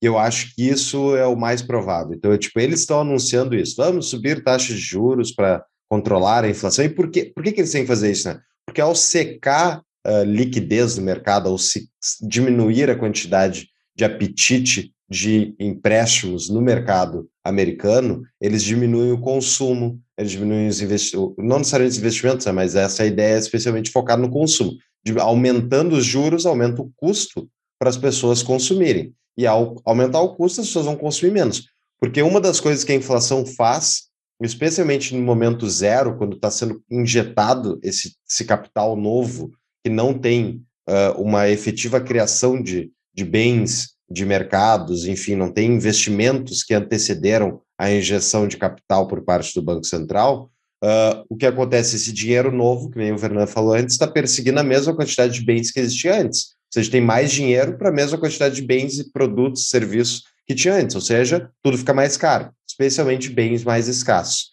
eu acho que isso é o mais provável. Então, é, tipo, eles estão anunciando isso. Vamos subir taxas de juros para controlar a inflação. E por, quê? por que, que eles têm que fazer isso? Né? Porque ao secar a uh, liquidez do mercado, ao se diminuir a quantidade de apetite de empréstimos no mercado americano, eles diminuem o consumo, eles diminuem os investimentos, não necessariamente os investimentos, né, mas essa ideia é especialmente focada no consumo. De, aumentando os juros, aumenta o custo para as pessoas consumirem. E ao aumentar o custo, as pessoas vão consumir menos. Porque uma das coisas que a inflação faz, especialmente no momento zero, quando está sendo injetado esse, esse, capital novo, que não tem uh, uma efetiva criação de, de bens, de mercados, enfim, não tem investimentos que antecederam a injeção de capital por parte do Banco Central, uh, o que acontece? Esse dinheiro novo, que nem o Fernando falou antes, está perseguindo a mesma quantidade de bens que existia antes. Seja, tem mais dinheiro para a mesma quantidade de bens e produtos, serviços que tinha antes. Ou seja, tudo fica mais caro, especialmente bens mais escassos.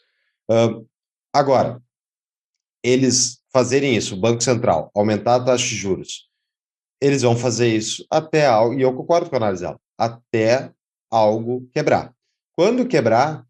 Uh, agora, eles fazerem isso, o Banco Central, aumentar a taxa de juros, eles vão fazer isso até algo, e eu concordo com a análise dela, até algo quebrar. Quando quebrar,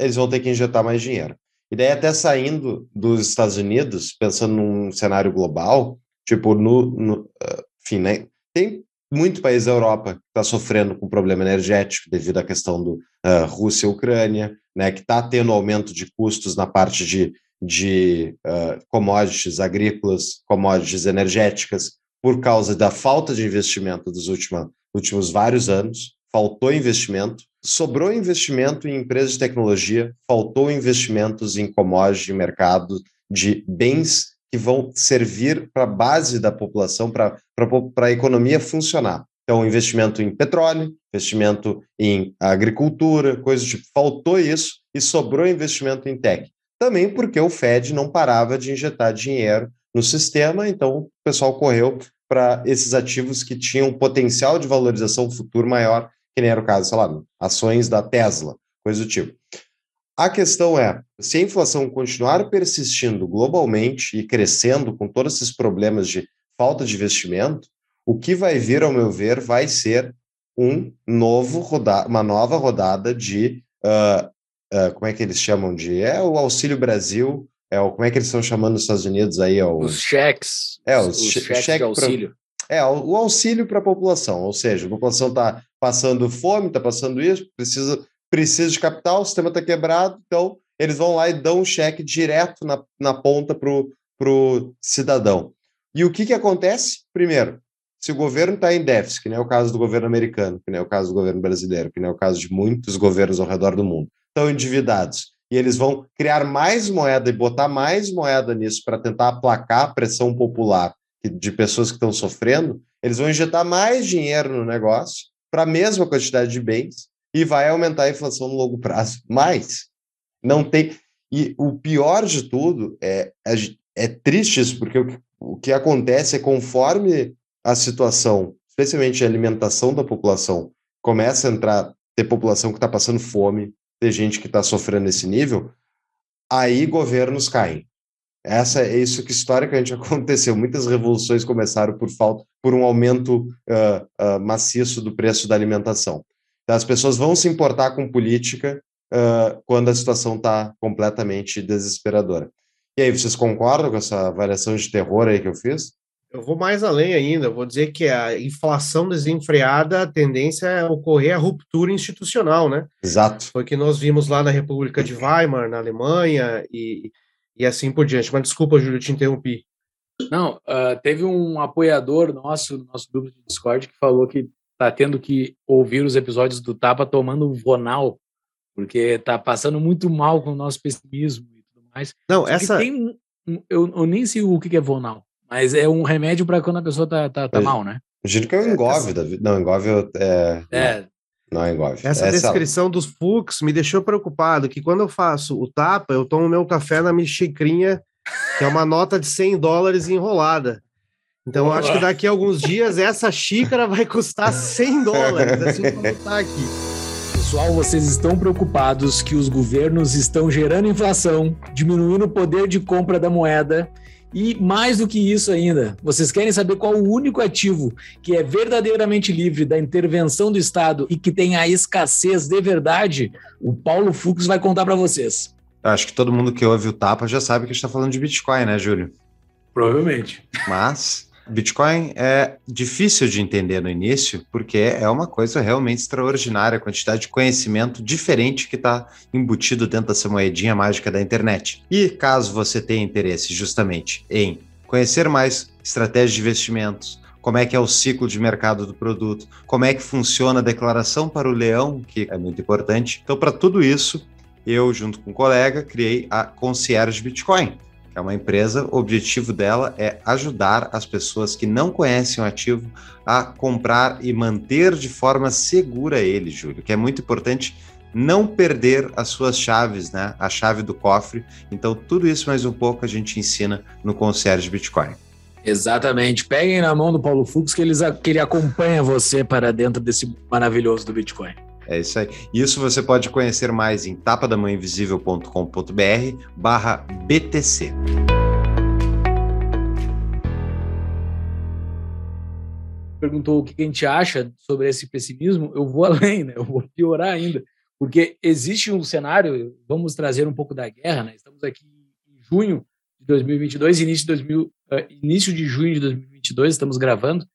eles vão ter que injetar mais dinheiro. E daí, até saindo dos Estados Unidos, pensando num cenário global, tipo, no, no uh, enfim, né? Tem muito país da Europa que está sofrendo com problema energético devido à questão do uh, Rússia e Ucrânia, né, que está tendo aumento de custos na parte de, de uh, commodities agrícolas, commodities energéticas, por causa da falta de investimento dos últimos, últimos vários anos. Faltou investimento, sobrou investimento em empresas de tecnologia, faltou investimentos em commodities de mercado de bens que vão servir para a base da população, para a economia funcionar. Então, investimento em petróleo, investimento em agricultura, coisas tipo. Faltou isso e sobrou investimento em tech. Também porque o Fed não parava de injetar dinheiro no sistema, então o pessoal correu para esses ativos que tinham potencial de valorização futuro maior, que nem era o caso, sei lá, ações da Tesla, coisa do tipo. A questão é, se a inflação continuar persistindo globalmente e crescendo com todos esses problemas de falta de investimento, o que vai vir, ao meu ver, vai ser um novo roda uma nova rodada de uh, uh, como é que eles chamam de é o Auxílio Brasil, é o como é que eles estão chamando nos Estados Unidos aí é o, os cheques, é os, os cheques cheque de auxílio. Pra, é o auxílio para a população, ou seja, a população está passando fome, está passando isso, precisa precisa de capital, o sistema está quebrado, então eles vão lá e dão um cheque direto na, na ponta para o cidadão. E o que, que acontece? Primeiro, se o governo está em déficit, que nem é o caso do governo americano, que nem é o caso do governo brasileiro, que nem é o caso de muitos governos ao redor do mundo, estão endividados, e eles vão criar mais moeda e botar mais moeda nisso para tentar aplacar a pressão popular de pessoas que estão sofrendo, eles vão injetar mais dinheiro no negócio para a mesma quantidade de bens e vai aumentar a inflação no longo prazo. Mas não tem. E o pior de tudo é, é, é triste isso, porque o, o que acontece é conforme a situação, especialmente a alimentação da população, começa a entrar, ter população que está passando fome, ter gente que está sofrendo nesse nível, aí governos caem. Essa é isso que historicamente *laughs* aconteceu. Muitas revoluções começaram por falta, por um aumento uh, uh, maciço do preço da alimentação. As pessoas vão se importar com política uh, quando a situação está completamente desesperadora. E aí, vocês concordam com essa avaliação de terror aí que eu fiz? Eu vou mais além ainda, eu vou dizer que a inflação desenfreada, a tendência é ocorrer a ruptura institucional, né? Exato. Foi o que nós vimos lá na República de Weimar, na Alemanha, e, e assim por diante. Mas desculpa, Júlio, te interrompi. Não, uh, teve um apoiador nosso, no nosso grupo de Discord, que falou que tá tendo que ouvir os episódios do Tapa tomando Vonal, porque tá passando muito mal com o nosso pessimismo e tudo mais. Não, essa. Tem, eu, eu, nem sei o que é Vonal, mas é um remédio para quando a pessoa tá, tá, tá mal, né? Imagino que é o engove, essa... David. Não, engove é. É. Não engove. Essa, Essa descrição dos Fux me deixou preocupado, que quando eu faço o tapa, eu tomo meu café na minha xicrinha, que é uma nota de 100 dólares enrolada. Então, eu acho que daqui a alguns dias essa xícara vai custar 100 dólares, assim como tá aqui. Pessoal, vocês estão preocupados que os governos estão gerando inflação, diminuindo o poder de compra da moeda e mais do que isso ainda, vocês querem saber qual o único ativo que é verdadeiramente livre da intervenção do Estado e que tem a escassez de verdade? O Paulo Fux vai contar para vocês. Eu acho que todo mundo que ouve o Tapa já sabe que a gente está falando de Bitcoin, né, Júlio? Provavelmente. Mas Bitcoin é difícil de entender no início, porque é uma coisa realmente extraordinária, a quantidade de conhecimento diferente que está embutido dentro dessa moedinha mágica da internet. E caso você tenha interesse justamente em conhecer mais estratégias de investimentos, como é que é o ciclo de mercado do produto, como é que funciona a declaração para o leão, que é muito importante. Então, para tudo isso, eu, junto com um colega, criei a Concierge Bitcoin é uma empresa, o objetivo dela é ajudar as pessoas que não conhecem o ativo a comprar e manter de forma segura ele, Júlio, que é muito importante não perder as suas chaves, né? A chave do cofre. Então, tudo isso mais um pouco a gente ensina no Concierge Bitcoin. Exatamente. Peguem na mão do Paulo Fux que, eles, que ele acompanha você para dentro desse maravilhoso do Bitcoin. É isso aí. Isso você pode conhecer mais em tapadamãoinvisível.com.br barra BTC. Perguntou o que a gente acha sobre esse pessimismo. Eu vou *laughs* além, né? Eu vou piorar ainda. Porque existe um cenário, vamos trazer um pouco da guerra, né? Estamos aqui em junho de 2022, início de, 2000, uh, eh, início de junho de 2022, estamos gravando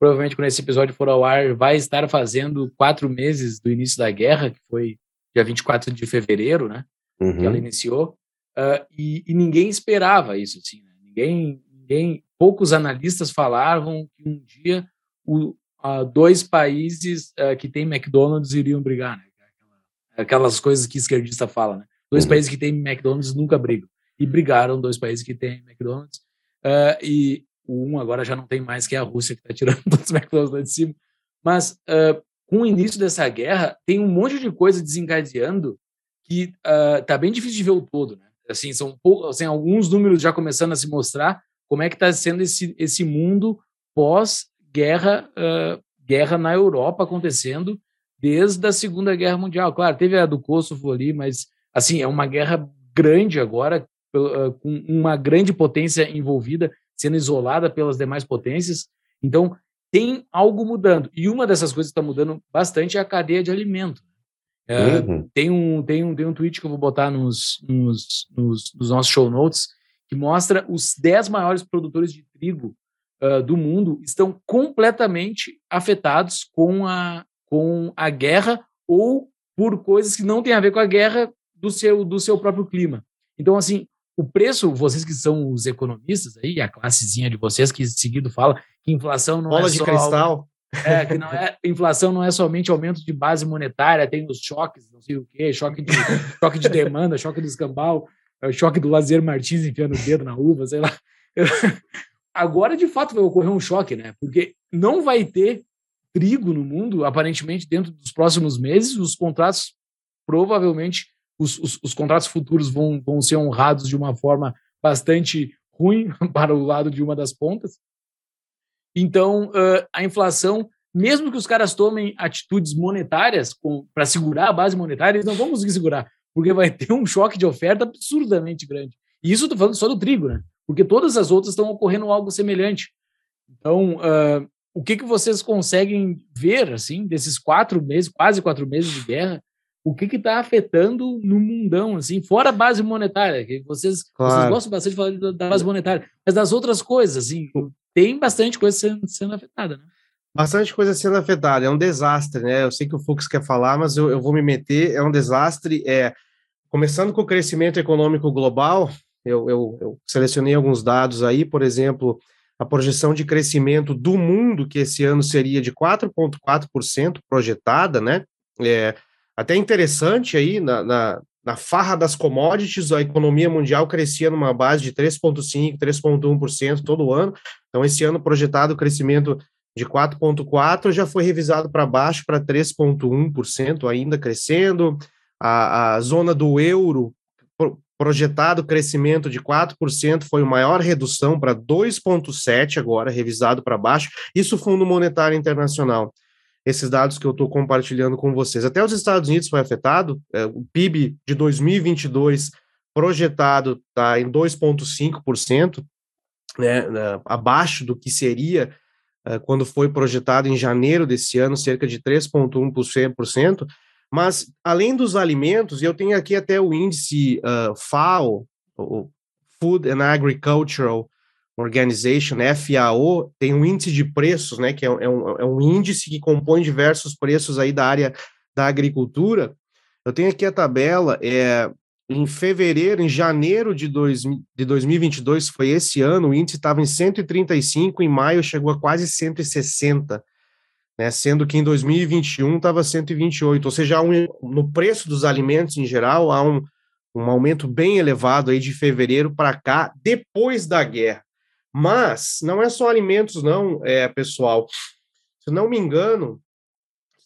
provavelmente quando esse episódio for ao ar, vai estar fazendo quatro meses do início da guerra, que foi dia 24 de fevereiro, né? Uhum. Que ela iniciou. Uh, e, e, ninguém esperava isso, assim, né? Ninguém, ninguém, poucos analistas falavam que um dia o, uh, dois países uh, que têm McDonald's iriam brigar, né? Aquelas coisas que esquerdista fala, né? Dois uhum. países que têm McDonald's nunca brigam. E brigaram dois países que têm McDonald's. e o um agora já não tem mais, que é a Rússia, que está tirando *laughs* todos os McDonald's lá de cima. Mas uh, com o início dessa guerra, tem um monte de coisa desencadeando que uh, tá bem difícil de ver o todo, né? Assim, são assim, alguns números já começando a se mostrar como é que está sendo esse, esse mundo pós-guerra uh, guerra na Europa acontecendo desde a Segunda Guerra Mundial. Claro, teve a do Kosovo ali, mas assim, é uma guerra grande agora, com uma grande potência envolvida sendo isolada pelas demais potências. Então, tem algo mudando. E uma dessas coisas que está mudando bastante é a cadeia de alimento. É, uhum. tem, um, tem, um, tem um tweet que eu vou botar nos, nos, nos, nos nossos show notes que mostra os 10 maiores produtores de trigo uh, do mundo estão completamente afetados com a, com a guerra ou por coisas que não têm a ver com a guerra do seu, do seu próprio clima. Então, assim, o preço, vocês que são os economistas aí, a classezinha de vocês que seguido fala que inflação não Bola é de só cristal. É, que não é, inflação não é somente aumento de base monetária, tem os choques, não sei o quê, choque de, choque de demanda, choque do escambau, é, choque do Lazer Martins enfiando o dedo na uva, sei lá. *laughs* Agora, de fato, vai ocorrer um choque, né? Porque não vai ter trigo no mundo, aparentemente, dentro dos próximos meses, os contratos provavelmente os, os, os contratos futuros vão, vão ser honrados de uma forma bastante ruim *laughs* para o lado de uma das pontas. Então, uh, a inflação, mesmo que os caras tomem atitudes monetárias para segurar a base monetária, eles não vão conseguir segurar, porque vai ter um choque de oferta absurdamente grande. E isso estou falando só do trigo, né? Porque todas as outras estão ocorrendo algo semelhante. Então, uh, o que, que vocês conseguem ver, assim, desses quatro meses, quase quatro meses de guerra, o que está afetando no mundão, assim, fora a base monetária, que vocês, claro. vocês gostam bastante de falar da base monetária, mas das outras coisas, assim, tem bastante coisa sendo, sendo afetada, né? Bastante coisa sendo afetada, é um desastre, né? Eu sei que o Fux quer falar, mas eu, eu vou me meter, é um desastre, é, começando com o crescimento econômico global, eu, eu, eu selecionei alguns dados aí, por exemplo, a projeção de crescimento do mundo, que esse ano seria de 4,4% projetada, né? É, até interessante aí, na, na, na farra das commodities, a economia mundial crescia numa base de 3,5%, 3,1% todo ano. Então, esse ano projetado o crescimento de 4,4% já foi revisado para baixo para 3,1%, ainda crescendo. A, a zona do euro, projetado crescimento de 4%, foi a maior redução para 2,7% agora, revisado para baixo. Isso Fundo Monetário Internacional. Esses dados que eu estou compartilhando com vocês. Até os Estados Unidos foi afetado, é, o PIB de 2022 projetado está em 2,5%, né, abaixo do que seria uh, quando foi projetado em janeiro desse ano, cerca de 3,1%. Mas, além dos alimentos, eu tenho aqui até o índice uh, FAO, o Food and Agricultural Organization, FAO, tem um índice de preços, né, que é, é, um, é um índice que compõe diversos preços aí da área da agricultura. Eu tenho aqui a tabela, é, em fevereiro, em janeiro de, dois, de 2022, foi esse ano, o índice estava em 135, em maio chegou a quase 160, né, sendo que em 2021 estava 128, ou seja, um, no preço dos alimentos em geral, há um, um aumento bem elevado aí de fevereiro para cá, depois da guerra. Mas não é só alimentos, não, é, pessoal. Se não me engano,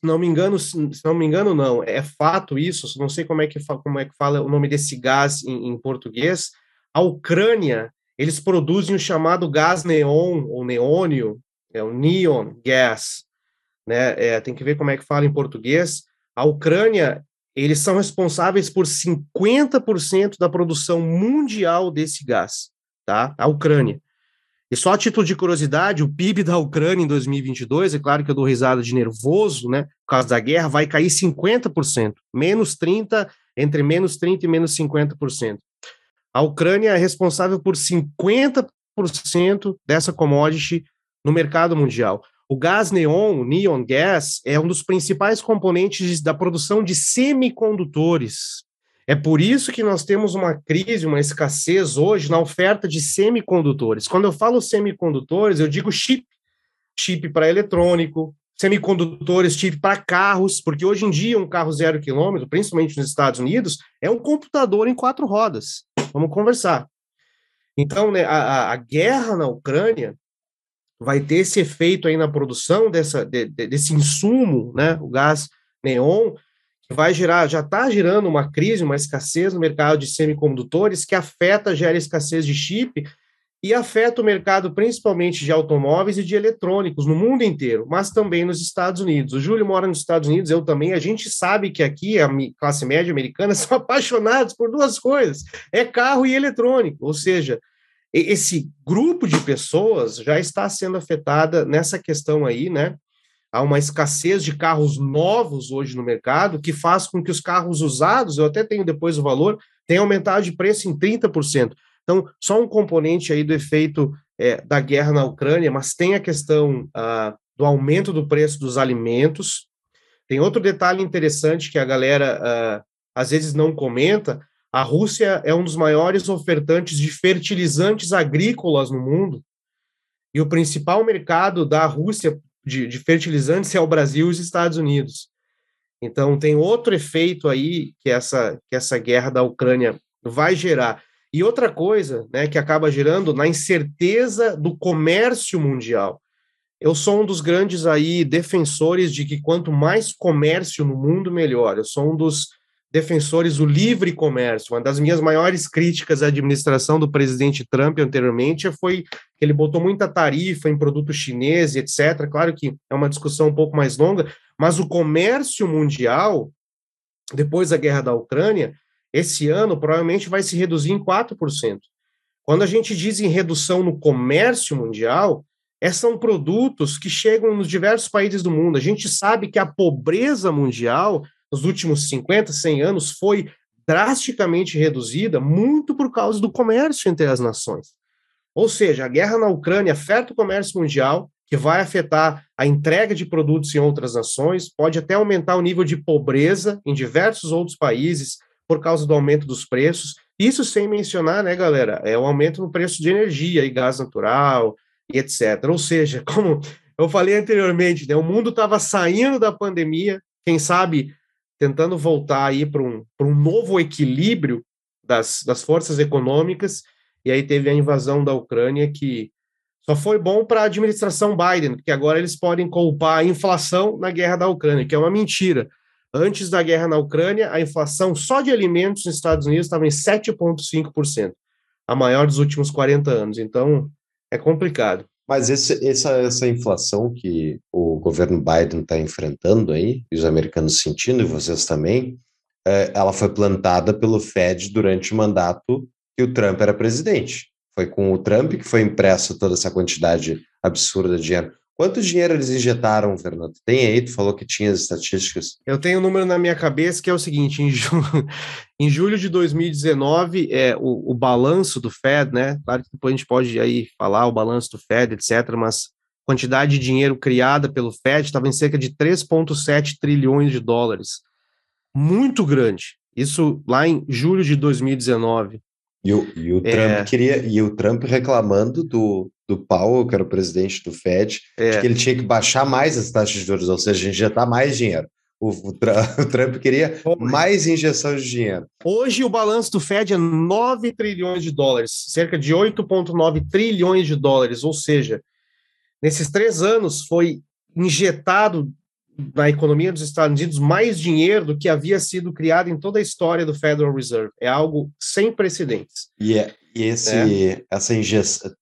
não me engano, se não me engano, não, é fato isso, não sei como é que, como é que fala o nome desse gás em, em português. A Ucrânia, eles produzem o chamado gás neon, ou neônio, é o neon gas, né? É, tem que ver como é que fala em português. A Ucrânia, eles são responsáveis por 50% da produção mundial desse gás, tá? A Ucrânia. E só a título de curiosidade, o PIB da Ucrânia em 2022, é claro que eu dou risada de nervoso, né, por causa da guerra, vai cair 50%, menos 30%, entre menos 30% e menos 50%. A Ucrânia é responsável por 50% dessa commodity no mercado mundial. O gás neon, neon gas, é um dos principais componentes da produção de semicondutores é por isso que nós temos uma crise, uma escassez hoje na oferta de semicondutores. Quando eu falo semicondutores, eu digo chip, chip para eletrônico, semicondutores, chip para carros, porque hoje em dia um carro zero quilômetro, principalmente nos Estados Unidos, é um computador em quatro rodas. Vamos conversar. Então, né, a, a guerra na Ucrânia vai ter esse efeito aí na produção dessa, de, de, desse insumo, né, o gás neon, vai gerar, já está gerando uma crise, uma escassez no mercado de semicondutores que afeta, gera escassez de chip e afeta o mercado principalmente de automóveis e de eletrônicos no mundo inteiro, mas também nos Estados Unidos. O Júlio mora nos Estados Unidos, eu também. A gente sabe que aqui a classe média americana *laughs* são apaixonados por duas coisas: é carro e eletrônico. Ou seja, esse grupo de pessoas já está sendo afetada nessa questão aí, né? Há uma escassez de carros novos hoje no mercado, que faz com que os carros usados, eu até tenho depois o valor, tenham aumentado de preço em 30%. Então, só um componente aí do efeito é, da guerra na Ucrânia, mas tem a questão ah, do aumento do preço dos alimentos. Tem outro detalhe interessante que a galera ah, às vezes não comenta: a Rússia é um dos maiores ofertantes de fertilizantes agrícolas no mundo. E o principal mercado da Rússia de, de fertilizantes é o Brasil e os Estados Unidos. Então, tem outro efeito aí que essa, que essa guerra da Ucrânia vai gerar. E outra coisa né, que acaba gerando na incerteza do comércio mundial. Eu sou um dos grandes aí defensores de que quanto mais comércio no mundo, melhor. Eu sou um dos defensores do livre comércio. Uma das minhas maiores críticas à administração do presidente Trump anteriormente foi que ele botou muita tarifa em produto chinês, etc. Claro que é uma discussão um pouco mais longa, mas o comércio mundial, depois da guerra da Ucrânia, esse ano provavelmente vai se reduzir em 4%. Quando a gente diz em redução no comércio mundial, esses são produtos que chegam nos diversos países do mundo. A gente sabe que a pobreza mundial nos últimos 50, 100 anos foi drasticamente reduzida muito por causa do comércio entre as nações. Ou seja, a guerra na Ucrânia afeta o comércio mundial, que vai afetar a entrega de produtos em outras nações, pode até aumentar o nível de pobreza em diversos outros países por causa do aumento dos preços. Isso sem mencionar, né, galera, é o aumento no preço de energia e gás natural e etc. Ou seja, *laughs* como eu falei anteriormente, né, o mundo estava saindo da pandemia, quem sabe tentando voltar aí para um, um novo equilíbrio das, das forças econômicas, e aí teve a invasão da Ucrânia que Só foi bom para a administração Biden, porque agora eles podem culpar a inflação na guerra da Ucrânia, que é uma mentira. Antes da guerra na Ucrânia, a inflação só de alimentos nos Estados Unidos estava em 7,5%, a maior dos últimos 40 anos. Então, é complicado. Mas esse, essa, essa inflação que o governo Biden está enfrentando aí, e os americanos sentindo, e vocês também, é, ela foi plantada pelo Fed durante o mandato que o Trump era presidente. Foi com o Trump que foi impressa toda essa quantidade absurda de dinheiro. Quanto dinheiro eles injetaram, Fernando? Tem aí, tu falou que tinha as estatísticas. Eu tenho um número na minha cabeça que é o seguinte: em, ju... *laughs* em julho de 2019, é, o, o, balanço do Fed, né? Claro que depois a gente pode aí falar o balanço do Fed, etc., mas quantidade de dinheiro criada pelo Fed estava em cerca de 3,7 trilhões de dólares. Muito grande. Isso lá em julho de 2019. E o, e o Trump é... queria, e o Trump reclamando do, do Powell, que era o presidente do Fed, é. de que ele tinha que baixar mais as taxas de juros, ou seja, injetar mais dinheiro. O, o, *laughs* o Trump queria mais injeção de dinheiro. Hoje o balanço do Fed é 9 trilhões de dólares, cerca de 8,9 trilhões de dólares, ou seja, nesses três anos foi injetado na economia dos Estados Unidos mais dinheiro do que havia sido criado em toda a história do Federal Reserve. É algo sem precedentes. E, é, e esse, é. essa injeção.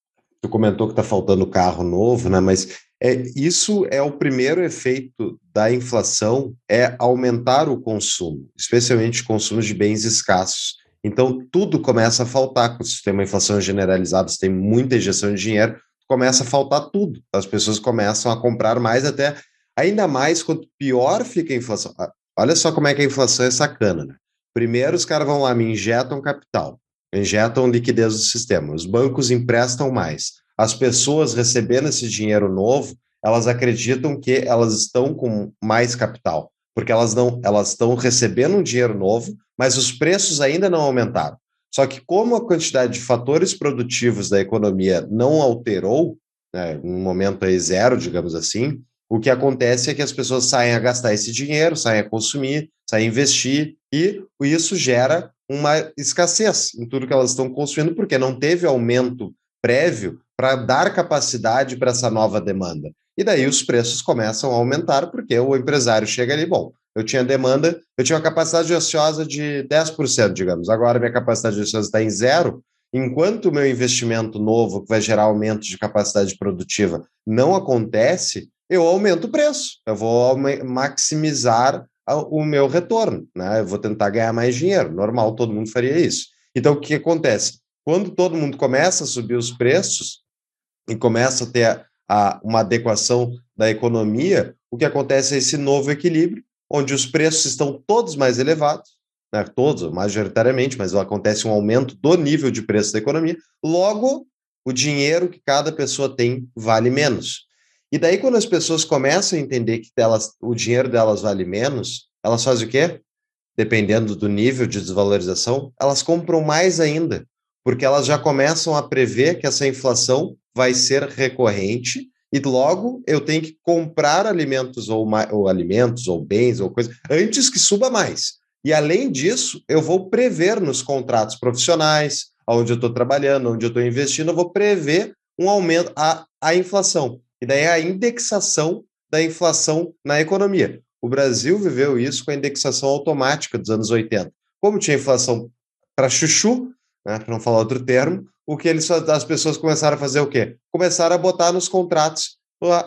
Tu comentou que está faltando carro novo, né? Mas é, isso é o primeiro efeito da inflação, é aumentar o consumo, especialmente o consumo de bens escassos. Então, tudo começa a faltar. Quando você tem uma inflação generalizada, você tem muita injeção de dinheiro, começa a faltar tudo. As pessoas começam a comprar mais até Ainda mais quanto pior fica a inflação. Ah, olha só como é que a inflação é sacana, né? Primeiro, os caras vão lá, me injetam capital, injetam liquidez do sistema. Os bancos emprestam mais. As pessoas recebendo esse dinheiro novo, elas acreditam que elas estão com mais capital, porque elas não, elas estão recebendo um dinheiro novo, mas os preços ainda não aumentaram. Só que como a quantidade de fatores produtivos da economia não alterou, né, um momento aí zero, digamos assim, o que acontece é que as pessoas saem a gastar esse dinheiro, saem a consumir, saem a investir, e isso gera uma escassez em tudo que elas estão consumindo, porque não teve aumento prévio para dar capacidade para essa nova demanda. E daí os preços começam a aumentar, porque o empresário chega ali, bom, eu tinha demanda, eu tinha uma capacidade ociosa de 10%, digamos, agora minha capacidade ociosa está em zero, enquanto o meu investimento novo, que vai gerar aumento de capacidade produtiva, não acontece, eu aumento o preço, eu vou maximizar o meu retorno, né? Eu vou tentar ganhar mais dinheiro. Normal, todo mundo faria isso. Então, o que acontece? Quando todo mundo começa a subir os preços e começa a ter a, a, uma adequação da economia, o que acontece é esse novo equilíbrio, onde os preços estão todos mais elevados, né? todos, majoritariamente, mas acontece um aumento do nível de preço da economia, logo, o dinheiro que cada pessoa tem vale menos. E daí, quando as pessoas começam a entender que elas, o dinheiro delas vale menos, elas fazem o quê? Dependendo do nível de desvalorização, elas compram mais ainda, porque elas já começam a prever que essa inflação vai ser recorrente e logo eu tenho que comprar alimentos ou, ou alimentos ou bens ou coisas antes que suba mais. E além disso, eu vou prever nos contratos profissionais, onde eu estou trabalhando, onde eu estou investindo, eu vou prever um aumento a, a inflação. E daí a indexação da inflação na economia. O Brasil viveu isso com a indexação automática dos anos 80. Como tinha inflação para chuchu, né, para não falar outro termo, o que eles, as pessoas começaram a fazer o quê? Começaram a botar nos contratos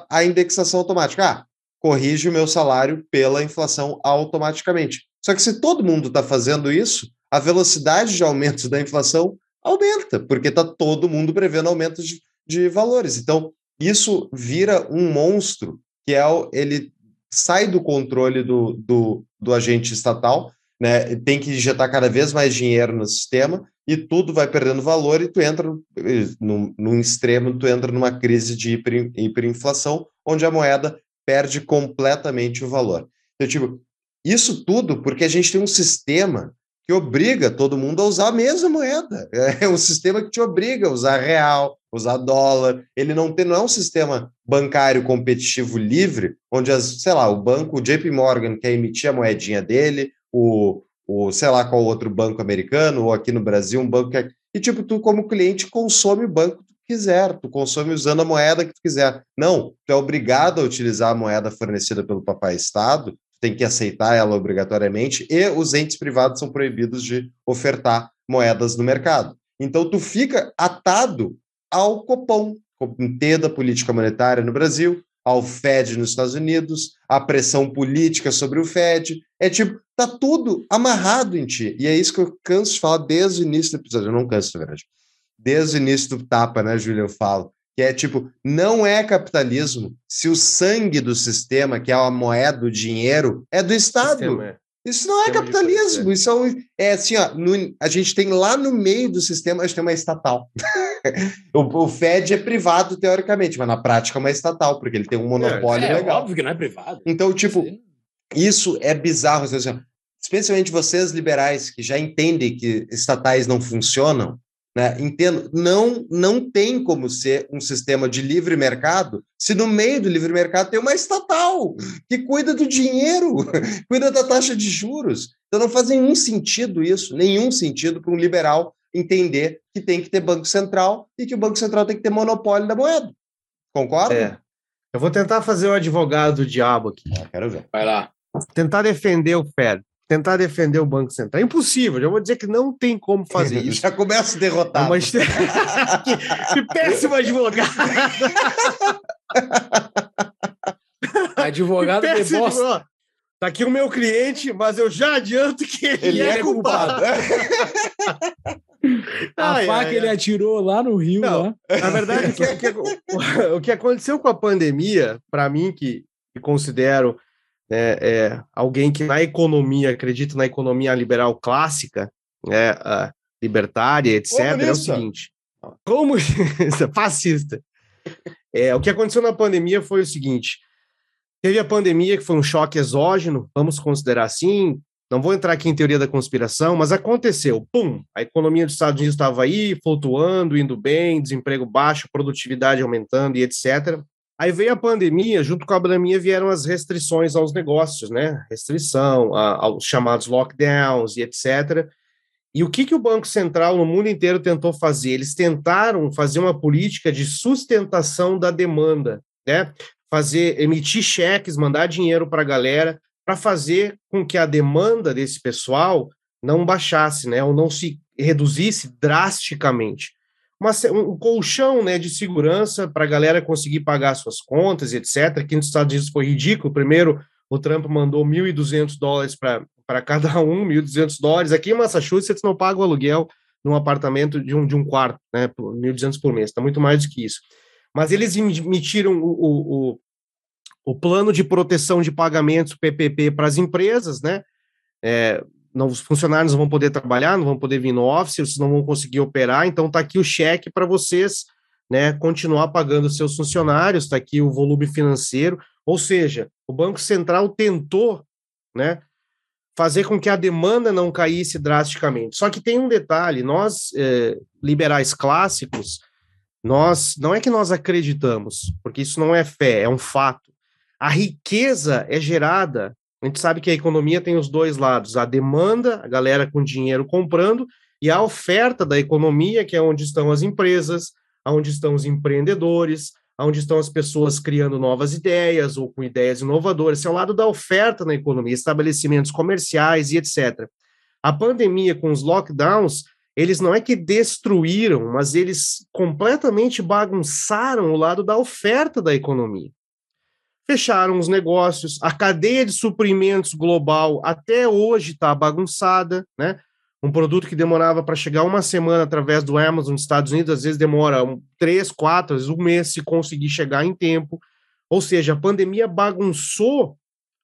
a, indexação automática. Ah, corrige o meu salário pela inflação automaticamente. Só que se todo mundo está fazendo isso, a velocidade de aumento da inflação aumenta, porque está todo mundo prevendo aumento de, de valores. Então, isso vira um monstro que é o, ele sai do controle do, do, do agente estatal, né? Tem que injetar cada vez mais dinheiro no sistema e tudo vai perdendo valor e tu entra num, num extremo, tu entra numa crise de hiper, hiperinflação, onde a moeda perde completamente o valor. Então, tipo, isso tudo porque a gente tem um sistema que obriga todo mundo a usar a mesma moeda. *laughs* É um sistema que te obriga a usar real, usar dólar. Ele não, tem, não é um sistema bancário competitivo livre, onde, as, sei lá, o banco, o JP Morgan quer emitir a moedinha dele, o, o sei lá qual outro banco americano, ou aqui no Brasil, um banco que. É, e, tipo, tu, como cliente, consome o banco quiser, tu consome usando a moeda que tu quiser. Não, tu é obrigado a utilizar a moeda fornecida pelo papai Estado, tem que aceitar ela obrigatoriamente, e os entes privados são proibidos de ofertar moedas no mercado. Então, tu fica atado ao Copom, Comitê da Política Monetária no Brasil, ao Fed nos Estados Unidos, à pressão política sobre o Fed. É tipo, tá tudo amarrado em ti. E é isso que eu canso de falar desde o início do episódio. Eu não canso, na verdade. Desde o início do tapa, né, Júlia? Eu falo. Que é tipo, não é capitalismo se o sangue do sistema, que é a moeda, o dinheiro, é do Estado. É. Isso não é capitalismo, isso é, um, é assim, ó, no, a gente tem lá no meio do sistema, a gente tem uma estatal. *laughs* o, o, Fed é privado, teoricamente, mas na prática é uma estatal, porque ele tem um monopólio é, é legal. óbvio que não é privado. Então, tipo, Sim. isso é bizarro, assim, especialmente vocês liberais, que já entendem que estatais não funcionam, né? Entendo, não, não tem como ser um sistema de livre mercado se no meio do livre mercado tem uma estatal que cuida do dinheiro, *laughs* cuida da taxa de juros. Então não faz nenhum sentido isso, nenhum sentido para um liberal entender que tem que ter Banco Central e que o Banco Central tem que ter monopólio da moeda. Concorda? É. Eu vou tentar fazer o advogado do diabo aqui. Ah, quero ver. Vai lá. Tentar defender o Fed tentar defender o Banco Central. É impossível, já vou dizer que não tem como fazer *laughs* isso. Já começa a derrotar. Mas... que péssimo advogado! *laughs* advogado que de bosta. Tá aqui o meu cliente, mas eu já adianto que ele, ele é, é culpado. *laughs* A ai, faca ai, ele ai. atirou lá no Rio. Não, lá. Na verdade, o que, o, que, aconteceu com a pandemia, para mim, que, que considero é, é, alguém que na economia, acredita na economia liberal clássica, é, libertária, etc., é o seguinte: como *laughs* fascista. É, o que aconteceu na pandemia foi o seguinte: teve a pandemia, que foi um choque exógeno, vamos considerar assim. Não vou entrar aqui em teoria da conspiração, mas aconteceu. Pum! A economia dos Estados Unidos estava aí, flutuando, indo bem, desemprego baixo, produtividade aumentando e etc. Aí veio a pandemia, junto com a pandemia vieram as restrições aos negócios, né? Restrição, a, aos chamados lockdowns e etc. E o que, que o Banco Central no mundo inteiro tentou fazer? Eles tentaram fazer uma política de sustentação da demanda, né? Fazer, emitir cheques, mandar dinheiro para a galera, para fazer com que a demanda desse pessoal não baixasse, né? Ou não se reduzisse drasticamente uma, um colchão né, de segurança para a galera conseguir pagar suas contas, etc. Aqui nos Estados Unidos foi ridículo. Primeiro, o Trump mandou 1.200 dólares para cada um, 1.200 dólares. Aqui em Massachusetts não paga o aluguel num apartamento de um, de um quarto, né, 1.200 por mês, está muito mais do que isso. Mas eles emitiram o, o, o, o plano de proteção de pagamentos, PPP, para as empresas, né, é, não, os funcionários não vão poder trabalhar, não vão poder vir no office, vocês não vão conseguir operar, então está aqui o cheque para vocês né, continuar pagando seus funcionários, está aqui o volume financeiro, ou seja, o Banco Central tentou né, fazer com que a demanda não caísse drasticamente. Só que tem um detalhe, nós, eh, liberais clássicos, nós não é que nós acreditamos, porque isso não é fé, é um fato. A riqueza é gerada a gente sabe que a economia tem os dois lados: a demanda, a galera com dinheiro comprando, e a oferta da economia, que é onde estão as empresas, onde estão os empreendedores, onde estão as pessoas criando novas ideias ou com ideias inovadoras. Esse é o lado da oferta na economia, estabelecimentos comerciais e etc. A pandemia, com os lockdowns, eles não é que destruíram, mas eles completamente bagunçaram o lado da oferta da economia fecharam os negócios, a cadeia de suprimentos global até hoje está bagunçada, né? Um produto que demorava para chegar uma semana através do Amazon nos Estados Unidos, às vezes demora um, três, quatro, às vezes um mês se conseguir chegar em tempo. Ou seja, a pandemia bagunçou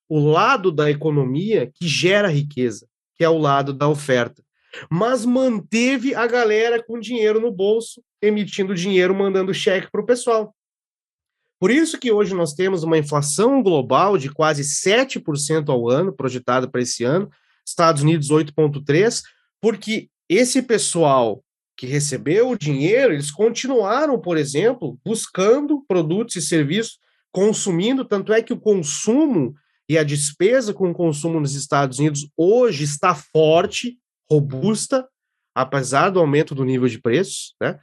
o lado da economia que gera riqueza, que é o lado da oferta. Mas manteve a galera com dinheiro no bolso, emitindo dinheiro, mandando cheque para o pessoal. Por isso que hoje nós temos uma inflação global de quase 7% ao ano, projetada para esse ano, Estados Unidos 8,3%, porque esse pessoal que recebeu o dinheiro, eles continuaram, por exemplo, buscando produtos e serviços, consumindo, tanto é que o consumo e a despesa com o consumo nos Estados Unidos hoje está forte, robusta, apesar do aumento do nível de preços, né?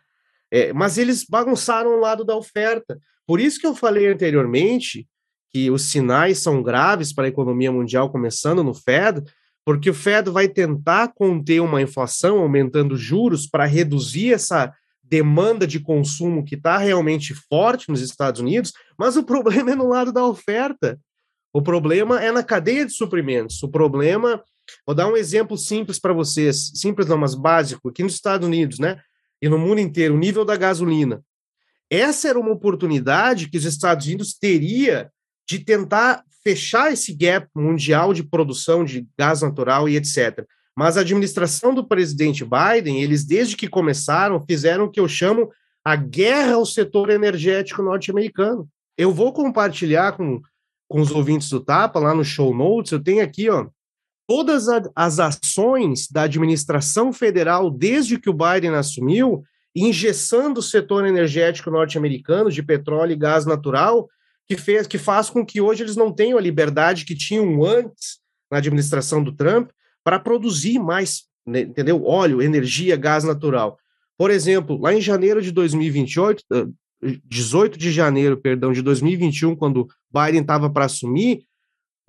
É, mas eles bagunçaram o lado da oferta. Por isso que eu falei anteriormente que os sinais são graves para a economia mundial, começando no Fed, porque o Fed vai tentar conter uma inflação, aumentando juros, para reduzir essa demanda de consumo que está realmente forte nos Estados Unidos, mas o *laughs* problema é no lado da oferta. O problema é na cadeia de suprimentos. O problema, vou dar um exemplo simples para vocês, simples não, mas básico, aqui nos Estados Unidos, né? E no mundo inteiro, o nível da gasolina. Essa era uma oportunidade que os Estados Unidos teria de tentar fechar esse gap mundial de produção de gás natural e etc. Mas a administração do presidente Biden, eles desde que começaram, fizeram o que eu chamo a guerra ao setor energético norte-americano. Eu vou compartilhar com, com os ouvintes do Tapa lá no show notes, eu tenho aqui, ó, todas as ações da administração federal desde que o Biden assumiu, engessando o setor energético norte-americano de petróleo e gás natural, que fez que faz com que hoje eles não tenham a liberdade que tinham antes na administração do Trump para produzir mais, né, entendeu? Óleo, energia, gás natural. Por exemplo, lá em janeiro de 2028, 18 de janeiro, perdão, de 2021, quando Biden estava para assumir,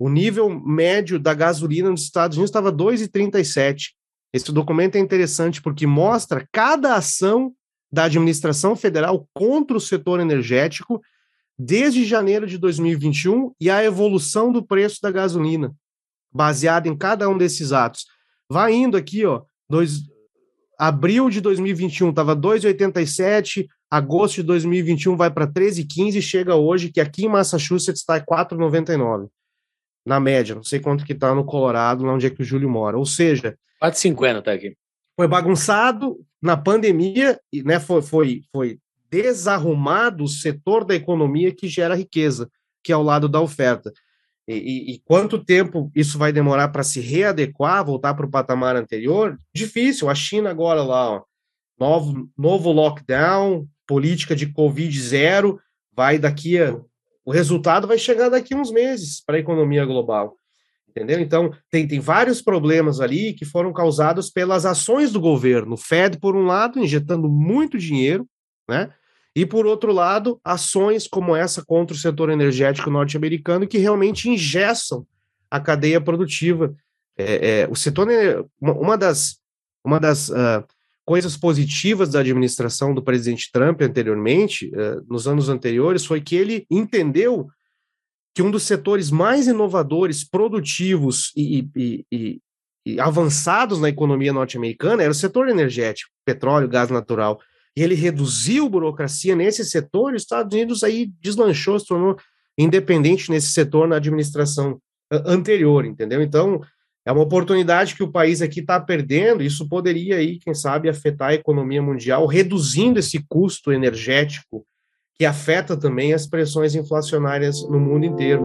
o nível médio da gasolina nos Estados Unidos estava 2,37. Esse documento é interessante porque mostra cada ação da administração federal contra o setor energético desde janeiro de 2021 e a evolução do preço da gasolina, baseada em cada um desses atos. Vai indo aqui, ó, dois, abril de 2021 estava 2,87, agosto de 2021 vai para 13,15 e chega hoje, que aqui em Massachusetts está 4,99 na média. Não sei quanto que está no Colorado, lá onde é que o Júlio mora. Ou seja... 4,50 tá aqui. Foi bagunçado na pandemia, né, foi, foi, foi desarrumado o setor da economia que gera riqueza, que é ao lado da oferta. E, e, e quanto tempo isso vai demorar para se readequar, voltar para o patamar anterior? Difícil. A China agora lá, ó, novo, novo lockdown, política de Covid zero, vai daqui a. O resultado vai chegar daqui a uns meses para a economia global. Entendeu? Então, tem, tem vários problemas ali que foram causados pelas ações do governo. O Fed, por um lado, injetando muito dinheiro, né? E, por outro lado, ações como essa contra o setor energético norte-americano que realmente ingessam a cadeia produtiva. É, é, o setor, uma das, uma das uh, coisas positivas da administração do presidente Trump anteriormente, uh, nos anos anteriores, foi que ele entendeu que um dos setores mais inovadores, produtivos e, e, e, e avançados na economia norte-americana era o setor energético, petróleo, gás natural e ele reduziu burocracia nesse setor, os Estados Unidos aí deslanchou, se tornou independente nesse setor na administração anterior, entendeu? Então, é uma oportunidade que o país aqui está perdendo, isso poderia aí, quem sabe, afetar a economia mundial, reduzindo esse custo energético que afeta também as pressões inflacionárias no mundo inteiro.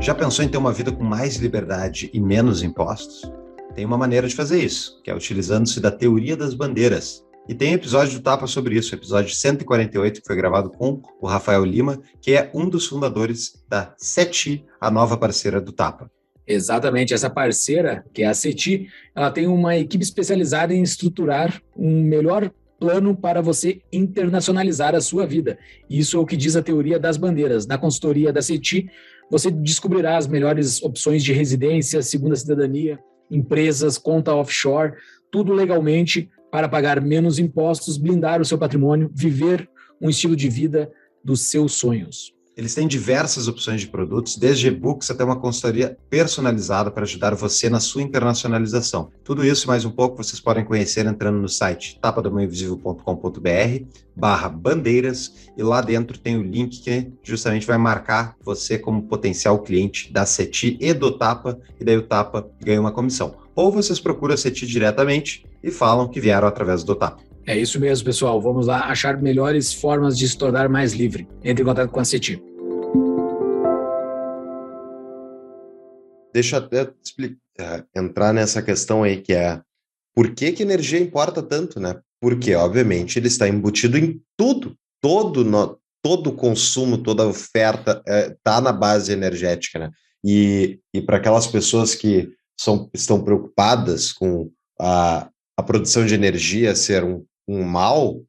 Já pensou em ter uma vida com mais liberdade e menos impostos? Tem uma maneira de fazer isso, que é utilizando-se da teoria das bandeiras, e tem episódio do Tapa sobre isso, episódio 148, que foi gravado com o Rafael Lima, que é um dos fundadores da CETI, a nova parceira do Tapa. Exatamente, essa parceira, que é a CETI, ela tem uma equipe especializada em estruturar um melhor plano para você internacionalizar a sua vida. Isso é o que diz a teoria das bandeiras. Na consultoria da CETI, você descobrirá as melhores opções de residência, segunda cidadania, empresas, conta offshore, tudo legalmente para pagar menos impostos, blindar o seu patrimônio, viver um estilo de vida dos seus sonhos. Eles têm diversas opções de produtos, desde e-books até uma consultoria personalizada para ajudar você na sua internacionalização. Tudo isso e mais um pouco vocês podem conhecer entrando no site tapadomainvisível.com.br barra bandeiras e lá dentro tem o link que justamente vai marcar você como potencial cliente da CETI e do Tapa, e daí o Tapa ganha uma comissão. Ou vocês procuram a CETI diretamente e falam que vieram através do TAP. É isso mesmo, pessoal. Vamos lá achar melhores formas de se tornar mais livre. Entre em contato com a CETI. Deixa eu até explicar, é, entrar nessa questão aí, que é por que, que energia importa tanto, né? Porque, obviamente, ele está embutido em tudo. Todo, todo consumo, toda oferta está é, tá na base energética, né? E, e para aquelas pessoas que são, estão preocupadas com a, a produção de energia ser um, um mal,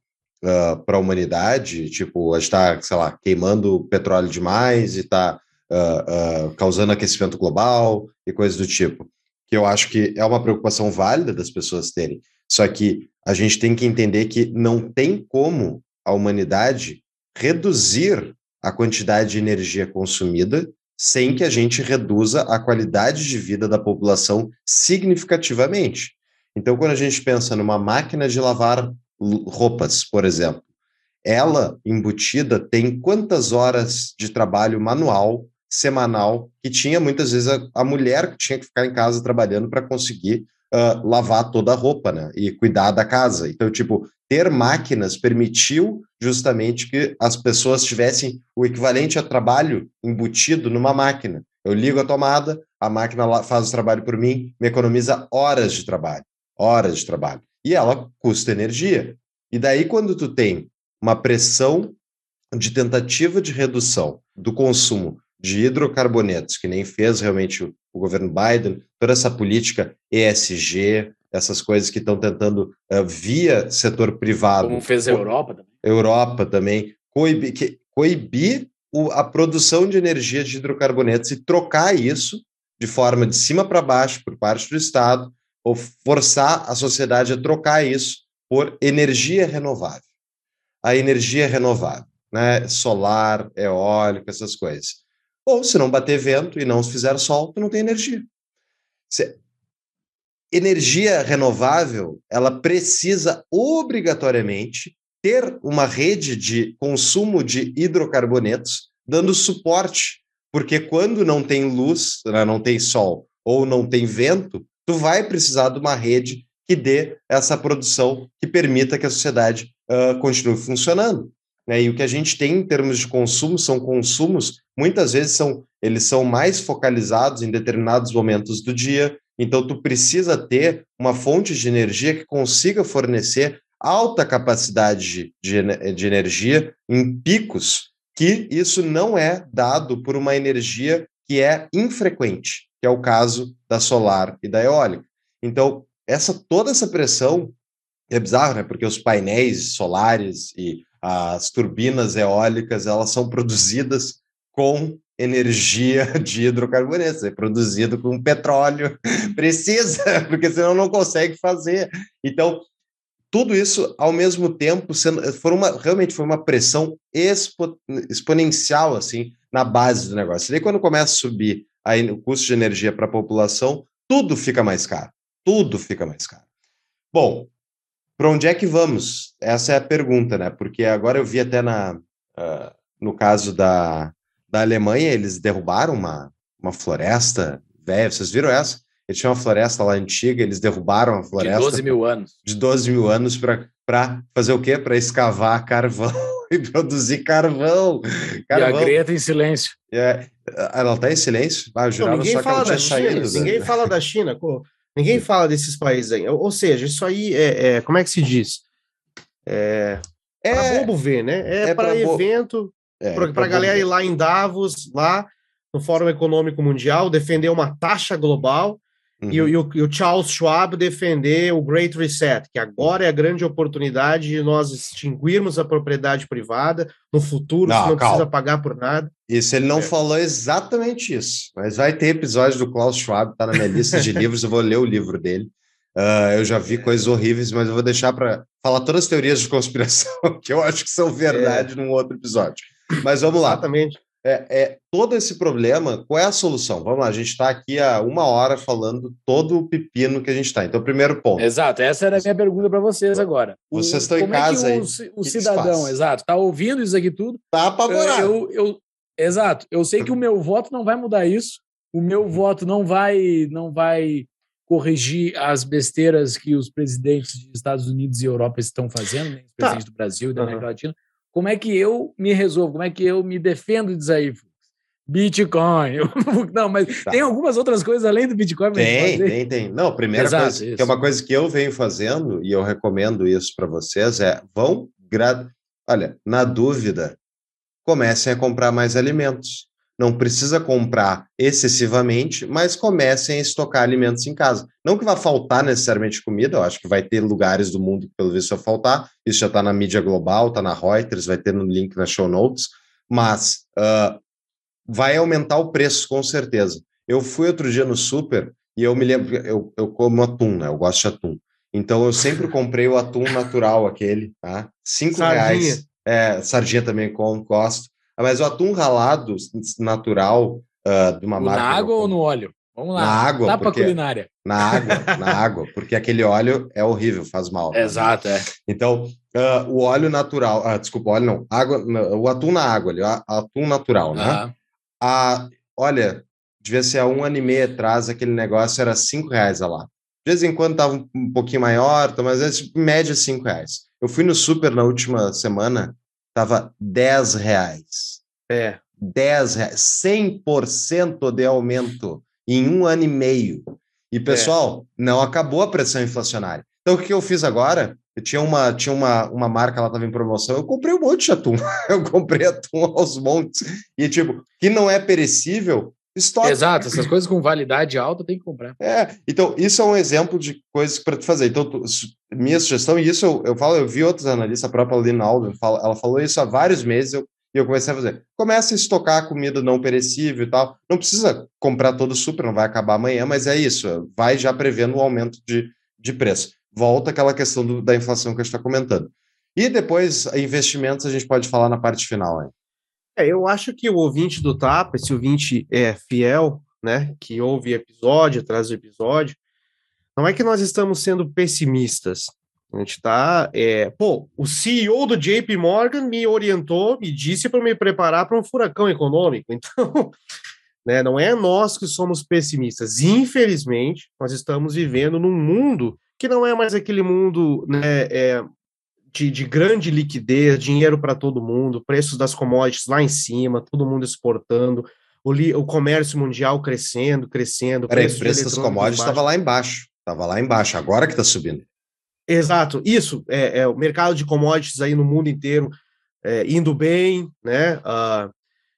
uh, para a humanidade, tipo, a gente está, sei lá, queimando petróleo demais e está uh, uh, causando aquecimento global e coisas do tipo, que eu acho que é uma preocupação válida das pessoas terem. Só que a gente tem que entender que não tem como a humanidade reduzir a quantidade de energia consumida sem que a gente reduza a qualidade de vida da população significativamente. Então, quando a gente pensa numa máquina de lavar roupas, por exemplo, ela embutida tem quantas horas de trabalho manual semanal que tinha muitas vezes a, a mulher que tinha que ficar em casa trabalhando para conseguir uh, lavar toda a roupa, né? E cuidar da casa. Então, tipo, ter máquinas permitiu justamente que as pessoas tivessem o equivalente a trabalho embutido numa máquina. Eu ligo a tomada, a máquina faz o trabalho por mim, me economiza horas de trabalho, horas de trabalho. E ela custa energia. E daí, quando tu tem uma pressão de tentativa de redução do consumo de hidrocarbonetos, que nem fez realmente o, o governo Biden, toda essa política ESG, essas coisas que estão tentando, uh, via setor privado. Como fez a Europa também. Europa também, coibir, que, coibir o, a produção de energia de hidrocarbonetos e trocar isso de forma de cima para baixo por parte do Estado, ou forçar a sociedade a trocar isso por energia renovável. A energia renovável, né? solar, eólica, essas coisas. Ou se não bater vento e não fizer sol, tu não tem energia. Energia renovável, ela precisa obrigatoriamente ter uma rede de consumo de hidrocarbonetos dando suporte, porque quando não tem luz, né, não tem sol ou não tem vento, tu vai precisar de uma rede que dê essa produção que permita que a sociedade uh, continue funcionando. Né? E o que a gente tem em termos de consumo são consumos, muitas vezes são eles são mais focalizados em determinados momentos do dia. Então, tu precisa ter uma fonte de energia que consiga fornecer alta capacidade de, de energia em picos, que isso não é dado por uma energia que é infrequente, que é o caso da solar e da eólica. Então, essa toda essa pressão é bizarro, né? Porque os painéis solares e as turbinas eólicas, elas são produzidas com energia *laughs* de hidrocarbonetos, é produzido com petróleo, *laughs* precisa, *laughs* porque senão não consegue fazer. Então, tudo isso ao mesmo tempo sendo foi uma realmente foi uma pressão expo, exponencial assim na base do negócio. E daí quando começa a subir aí o custo de energia para a população, tudo fica mais caro. Tudo fica mais caro. Bom, para onde é que vamos? Essa é a pergunta, né? Porque agora eu vi até na, uh, no caso da, da Alemanha, eles derrubaram uma, uma floresta velha. Vocês viram essa? Eles tinham uma floresta lá antiga, eles derrubaram a floresta. De 12 mil anos. De 12 mil anos para fazer o quê? Para escavar *laughs* carvão e produzir carvão. carvão. E a Greta em silêncio. É, ela está em silêncio? Ah, Não, ninguém fala da China. Saído, ninguém né? fala da China. Ninguém fala desses países aí. Ou seja, isso aí é, é como é que se diz? É, é para bobo ver, né? É, é para evento, é, para a galera ir lá em Davos, lá no Fórum Econômico Mundial, defender uma taxa global Uhum. E, e, o, e, o, Charles Schwab defender o Great Reset, que agora é a grande oportunidade de nós extinguirmos a propriedade privada no futuro, não, não precisa pagar por nada. Isso, ele não é. falou exatamente isso, mas vai ter episódio do Klaus Schwab, tá na minha lista de *laughs* livros, eu vou ler o livro dele. Uh, eu já vi coisas horríveis, mas eu vou deixar para falar todas as teorias de conspiração *laughs* que eu acho que são verdade é. num outro episódio. Mas vamos lá. Exatamente é, é, todo esse problema, qual é a solução? Vamos lá, a gente está aqui há uma hora falando todo o pepino que a gente está. Então, primeiro ponto. Exato, essa era a minha pergunta para vocês agora. Vocês estão em casa é aí. O, o cidadão, exato, está ouvindo isso aqui tudo. Está apavorado. Eu, eu, exato, eu sei que o meu voto não vai mudar isso. O meu uhum. voto não vai, não vai corrigir as besteiras que os presidentes dos Estados Unidos e Europa estão fazendo, né? os tá. presidentes tá. do Brasil e da América uhum. Latina. Como é que eu me resolvo? Como é que eu me defendo disso aí? Bitcoin. *laughs* Não, mas tá. tem algumas outras coisas além do Bitcoin. Tem, tem, tem. Não, a primeira Exato, coisa, isso. que é uma coisa que eu venho fazendo, e eu recomendo isso para vocês, é vão. Olha, na dúvida, comecem a comprar mais alimentos. Não precisa comprar excessivamente, mas comecem a estocar alimentos em casa. Não que vá faltar necessariamente comida, eu acho que vai ter lugares do mundo que, pelo visto, vai faltar. Isso já está na mídia global, está na Reuters, vai ter no link na show notes, mas uh, vai aumentar o preço, com certeza. Eu fui outro dia no super e eu me lembro, eu, eu como atum, né? Eu gosto de atum. Então eu sempre comprei o atum natural, aquele, tá? Cinco sardinha. reais. É, sardinha também com, gosto. Mas o atum ralado natural uh, de uma marca. Na água ou no óleo? Vamos lá. Na água. Tapa porque, culinária. Na água, na *laughs* água, porque aquele óleo é horrível, faz mal. Exato, é. Então, uh, o óleo natural, ah, desculpa, óleo não, água, o atum na água, ali, atum natural, né? A, olha, devia ser há um ano e meio atrás, aquele negócio era cinco reais a lá. De vez em quando tava um pouquinho maior, mas é em média cinco reais. Eu fui no super na última semana, tava 10 reais. É. 10 reais. 100% de aumento em um ano e meio. E, pessoal, é. não acabou a pressão inflacionária. Então, o que eu fiz agora? Eu tinha uma, tinha uma, uma marca, ela estava em promoção, eu comprei um monte de atum. *laughs* eu comprei atum aos montes. E, tipo, que não é perecível, Estoque. Exato, essas coisas com validade alta tem que comprar. É, então isso é um exemplo de coisas para tu fazer. Então, tu, minha sugestão, e isso eu, eu falo, eu vi outros analistas, a própria Lina Alden, ela falou isso há vários meses, eu, e eu comecei a fazer. Começa a estocar comida não perecível e tal. Não precisa comprar todo super, não vai acabar amanhã, mas é isso, vai já prevendo o aumento de, de preço. Volta aquela questão do, da inflação que a gente está comentando. E depois, investimentos, a gente pode falar na parte final. Hein? É, eu acho que o ouvinte do Tapa, esse ouvinte é fiel, né, que ouve episódio atrás de episódio, não é que nós estamos sendo pessimistas. A gente está. É, pô, o CEO do JP Morgan me orientou, me disse para me preparar para um furacão econômico. *laughs* Então, né, não é nós que somos pessimistas. Infelizmente, nós estamos vivendo num mundo que não é mais aquele mundo né, é, de, de grande liquidez, dinheiro para todo mundo, preços das commodities lá em cima, todo mundo exportando, o, li, o comércio mundial crescendo, crescendo. Peraí, o preço das commodities estava lá embaixo, estava lá embaixo, agora que está subindo. Exato, isso, é, é, o mercado de commodities aí no mundo inteiro é, indo bem, né? Uh,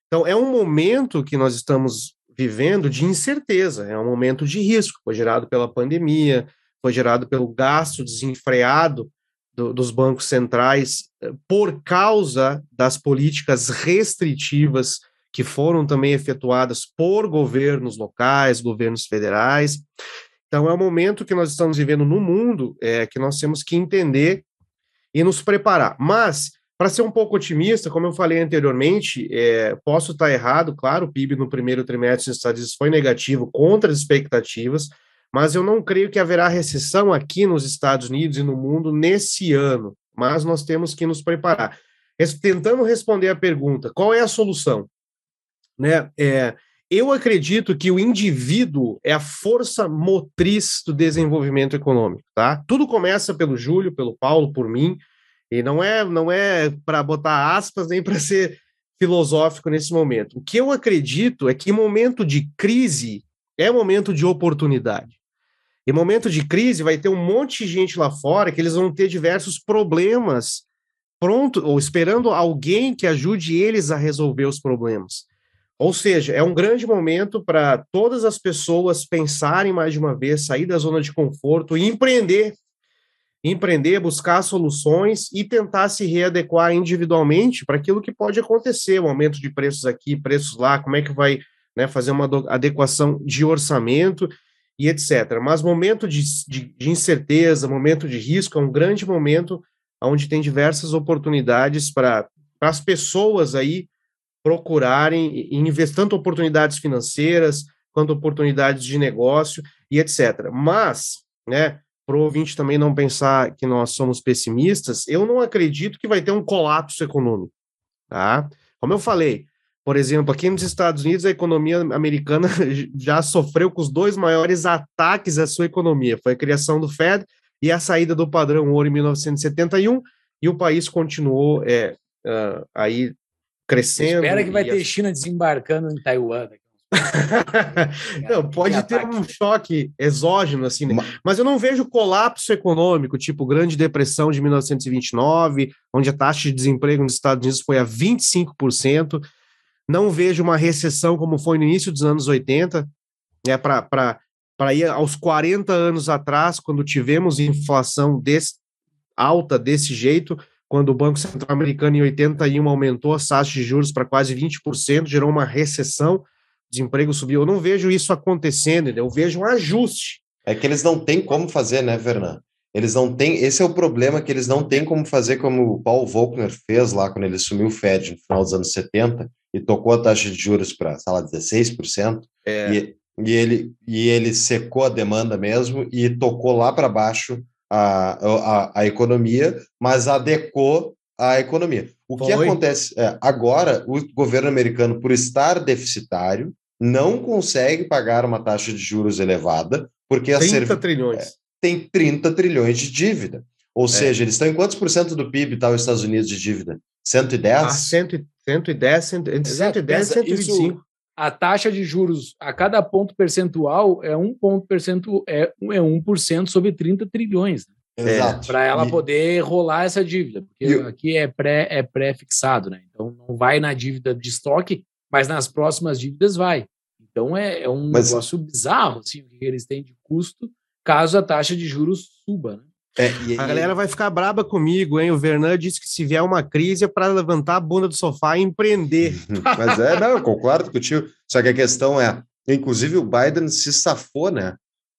então, é um momento que nós estamos vivendo de incerteza, é um momento de risco, foi gerado pela pandemia, foi gerado pelo gasto desenfreado do, dos bancos centrais eh, por causa das políticas restritivas que foram também efetuadas por governos locais, governos federais. Então, é um momento que nós estamos vivendo no mundo é, que nós temos que entender e nos preparar. Mas, para ser um pouco otimista, como eu falei anteriormente, é, posso estar errado, claro, o PIB no primeiro trimestre dos Estados Unidos foi negativo contra as expectativas, mas eu não creio que haverá recessão aqui nos Estados Unidos e no mundo nesse ano, mas nós temos que nos preparar. Tentando responder a pergunta, qual é a solução? Né? É, eu acredito que o indivíduo é a força motriz do desenvolvimento econômico, tá? Tudo começa pelo Júlio, pelo Paulo, por mim, e não é não é para botar aspas nem para ser filosófico nesse momento. O que eu acredito é que momento de crise é momento de oportunidade. Em momento de crise, vai ter um monte de gente lá fora que eles vão ter diversos problemas pronto ou esperando alguém que ajude eles a resolver os problemas. Ou seja, é um grande momento para todas as pessoas pensarem mais de uma vez, sair da zona de conforto e empreender. Empreender, buscar soluções e tentar se readequar individualmente para aquilo que pode acontecer, o aumento de preços aqui, preços lá, como é que vai né, fazer uma adequação de orçamento e etc. Mas momento de, de, de, incerteza, momento de risco, é um grande momento onde tem diversas oportunidades para as pessoas aí procurarem investir tanto oportunidades financeiras quanto oportunidades de negócio e etc. Mas, né, para o ouvinte também não pensar que nós somos pessimistas, eu não acredito que vai ter um colapso econômico, tá? Como eu falei, por exemplo, aqui nos Estados Unidos, a economia americana *laughs* já sofreu com os dois maiores ataques à sua economia. Foi a criação do Fed e a saída do padrão ouro em 1971, e o país continuou é, uh, aí crescendo. Espera que vai ter a... China desembarcando em Taiwan. *laughs* não, pode ter um choque exógeno, assim, né? mas eu não vejo colapso econômico, tipo Grande Depressão de 1929, onde a taxa de desemprego nos Estados Unidos foi a 25%. Não vejo uma recessão como foi no início dos anos 80, né, para ir aos 40 anos atrás, quando tivemos inflação desse, alta desse jeito, quando o Banco Central Americano em 81 aumentou as taxas de juros para quase 20%, gerou uma recessão, desemprego subiu. Eu não vejo isso acontecendo, eu vejo um ajuste. É que eles não têm como fazer, né, Vernan? Eles não têm, esse é o problema que eles não têm como fazer como o Paul Volcker fez lá quando ele assumiu o Fed no final dos anos 70 e tocou a taxa de juros para, sei lá, 16%. É. E, e, ele, e ele secou a demanda mesmo e tocou lá para baixo a, a, a economia, mas adequou a economia. O Foi. que acontece é, agora, o governo americano, por estar deficitário, não consegue pagar uma taxa de juros elevada, porque 30 a serv... trilhões. Tem 30 trilhões de dívida. Ou é. seja, eles estão em quantos por cento do PIB está os Estados Unidos de dívida? 110? Ah, 100, 110, entre 110 e 125. Isso, a taxa de juros a cada ponto percentual é um ponto percentual, é, é 1% sobre 30 trilhões. Né? Exato. Para ela e... poder rolar essa dívida, porque e... aqui é pré é pré-fixado, né? Então não vai na dívida de estoque, mas nas próximas dívidas vai. Então é, é um mas... negócio bizarro assim, que eles têm de custo caso a taxa de juros suba, né? É, e, a galera vai ficar braba comigo, hein? O Vernan disse que se vier uma crise é para levantar a bunda do sofá e empreender. *laughs* Mas é, não, eu concordo contigo. Só que a questão é, inclusive o Biden se safou, né?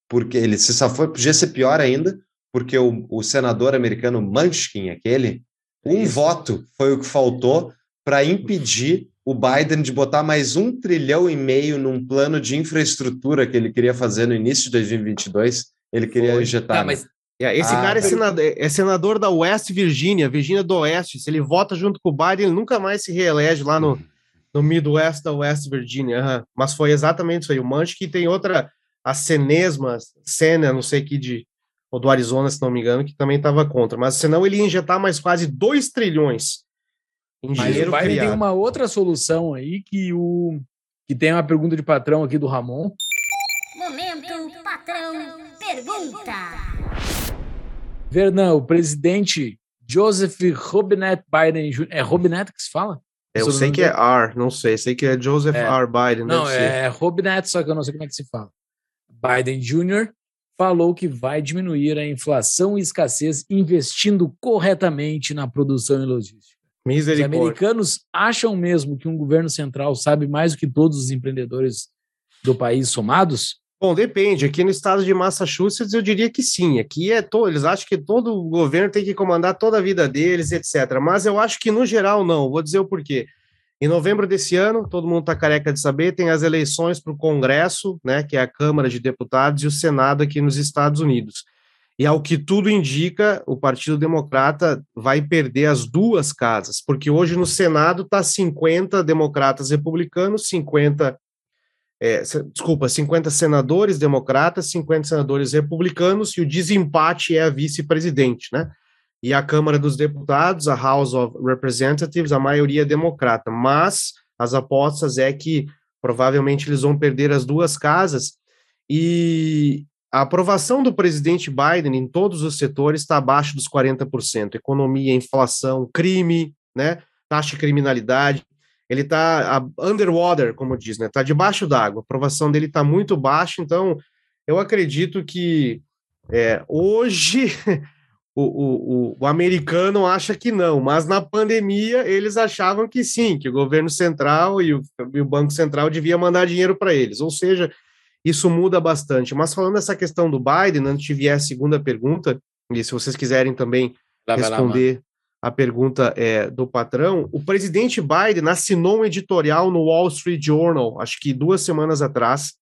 Porque ele se safou, podia ser pior ainda, porque o, o senador americano Munchkin, aquele, um Isso. voto foi o que faltou para impedir o Biden de botar mais um trilhão e meio num plano de infraestrutura que ele queria fazer no início de 2022. Ele queria foi. injetar. Não, mas é, esse ah, cara é senador, é senador, da West Virginia, Virgínia do Oeste. Se ele vota junto com o Biden, ele nunca mais se reelege lá no, no Midwest da West Virginia. Uhum. Mas foi exatamente isso aí. O que tem outra, a Senesma, Sena, não sei que de, ou do Arizona, se não me engano, que também estava contra. Mas senão ele ia injetar mais quase 2 trilhões em Mas dinheiro o Biden criado. tem uma outra solução aí que o que tem uma pergunta de patrão aqui do Ramon. Momento, patrão, pergunta. Vernan, o presidente Joseph Robinette Biden Jr. É Robinette que se fala? Eu sei que é R, não sei. Sei que é Joseph é. R. Biden. Não, é Robinette, só que eu não sei como é que se fala. Biden Jr. falou que vai diminuir a inflação e escassez investindo corretamente na produção e logística. Os americanos acham mesmo que um governo central sabe mais do que todos os empreendedores do país somados? Bom, depende. Aqui no estado de Massachusetts, eu diria que sim. Aqui é todo, eles acham que todo governo tem que comandar toda a vida deles, etc. Mas eu acho que no geral não. Vou dizer o porquê. Em novembro desse ano, todo mundo está careca de saber, tem as eleições para o Congresso, né, que é a Câmara de Deputados, e o Senado aqui nos Estados Unidos. E ao que tudo indica, o Partido Democrata vai perder as duas casas, porque hoje no Senado está 50 democratas republicanos, 50 é, desculpa, 50 senadores democratas, 50 senadores republicanos, e o desempate é a vice-presidente, né? E a Câmara dos Deputados, a House of Representatives, a maioria é democrata, mas as apostas é que provavelmente eles vão perder as duas casas, e a aprovação do presidente Biden em todos os setores está abaixo dos 40%, economia, inflação, crime, né? Taxa de criminalidade, ele está underwater, como diz, né? Está debaixo d'água. A aprovação dele está muito baixa, então eu acredito que é, hoje *laughs* o, o, o, americano acha que não, mas na pandemia eles achavam que sim, que o governo central e o, e o Banco Central devia mandar dinheiro para eles. Ou seja, isso muda bastante. Mas falando dessa questão do Biden, antes de vier a segunda pergunta, e se vocês quiserem também responder a pergunta é, do patrão, o presidente Biden assinou um editorial no Wall Street Journal, acho que duas semanas atrás.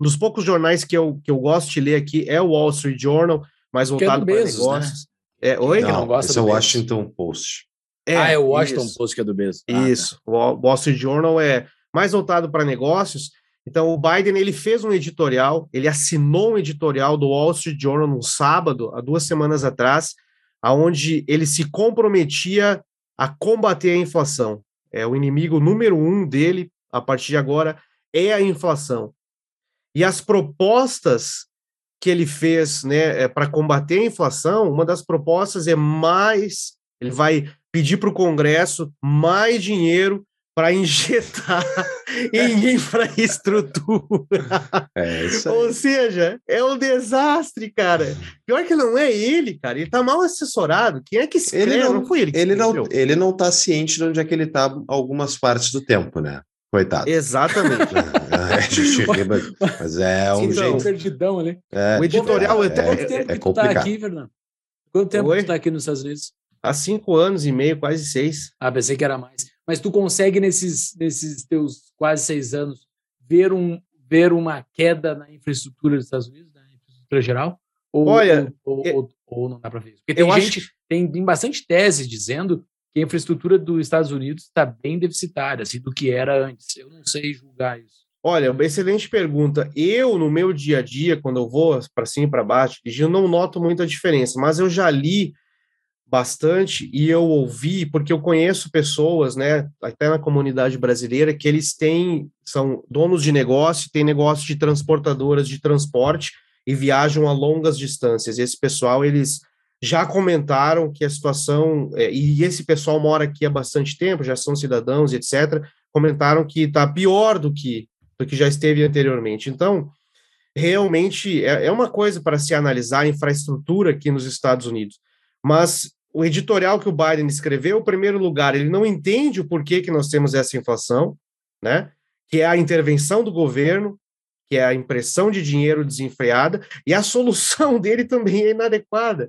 Um dos poucos jornais que eu, que eu gosto de ler aqui é o Wall Street Journal, mais é voltado para negócios. Né? É, oi? Não, não gosta esse é o Washington Post. É, ah, é o Washington isso. Post que é do Bezos. Ah, isso, tá. o Wall Street Journal é mais voltado para negócios. Então, o Biden ele fez um editorial, ele assinou um editorial do Wall Street Journal no sábado, há duas semanas atrás, aonde ele se comprometia a combater a inflação. É o inimigo número um dele a partir de agora é a inflação. E as propostas que ele fez, né, é, para combater a inflação, uma das propostas é mais, ele vai pedir para o Congresso mais dinheiro para injetar *laughs* em infraestrutura. *laughs* É isso aí. Ou seja, é um desastre, cara. Pior que não é ele, cara. Ele tá mal assessorado. Quem é que escreve? Ele não- não foi ele que Ele não, ele não tá ciente de onde é que ele tá algumas partes do tempo, né? Coitado. Exatamente. *laughs* É, mas- mas é um Então, jeito. perdidão ali. É, o editorial é, até Quanto tempo é que tu tá complicado. aqui, Fernando? Quanto tempo Oi? tu tá aqui nos Estados Unidos? há cinco anos e meio, quase seis. Ah, pensei que era mais. Mas tu consegue, nesses, nesses teus quase seis anos, ver, um, ver uma queda na infraestrutura dos Estados Unidos, na infraestrutura geral? Ou, Olha, ou, ou, eu- ou- não dá para ver isso? Porque tem eu acho gente, tem, tem bastante tese dizendo que a infraestrutura dos Estados Unidos está bem deficitária, assim, do que era antes. Eu não sei julgar isso. Olha, uma excelente pergunta. Eu, no meu dia a dia, quando eu vou para cima e para baixo, eu não noto muita diferença, mas eu já li bastante e eu ouvi, porque eu conheço pessoas, né, até na comunidade brasileira, que eles têm, são donos de negócio, têm negócio de transportadoras de transporte e viajam a longas distâncias. Esse pessoal, eles já comentaram que a situação, é, e esse pessoal mora aqui há bastante tempo, já são cidadãos, etc., comentaram que está pior do que do que já esteve anteriormente. Então, realmente é, é uma coisa para se analisar a infraestrutura aqui nos Estados Unidos. Mas o editorial que o Biden escreveu, em primeiro lugar, ele não entende o porquê que nós temos essa inflação, né? Que é a intervenção do governo, que é a impressão de dinheiro desenfreada, e a solução *laughs* dele também é inadequada.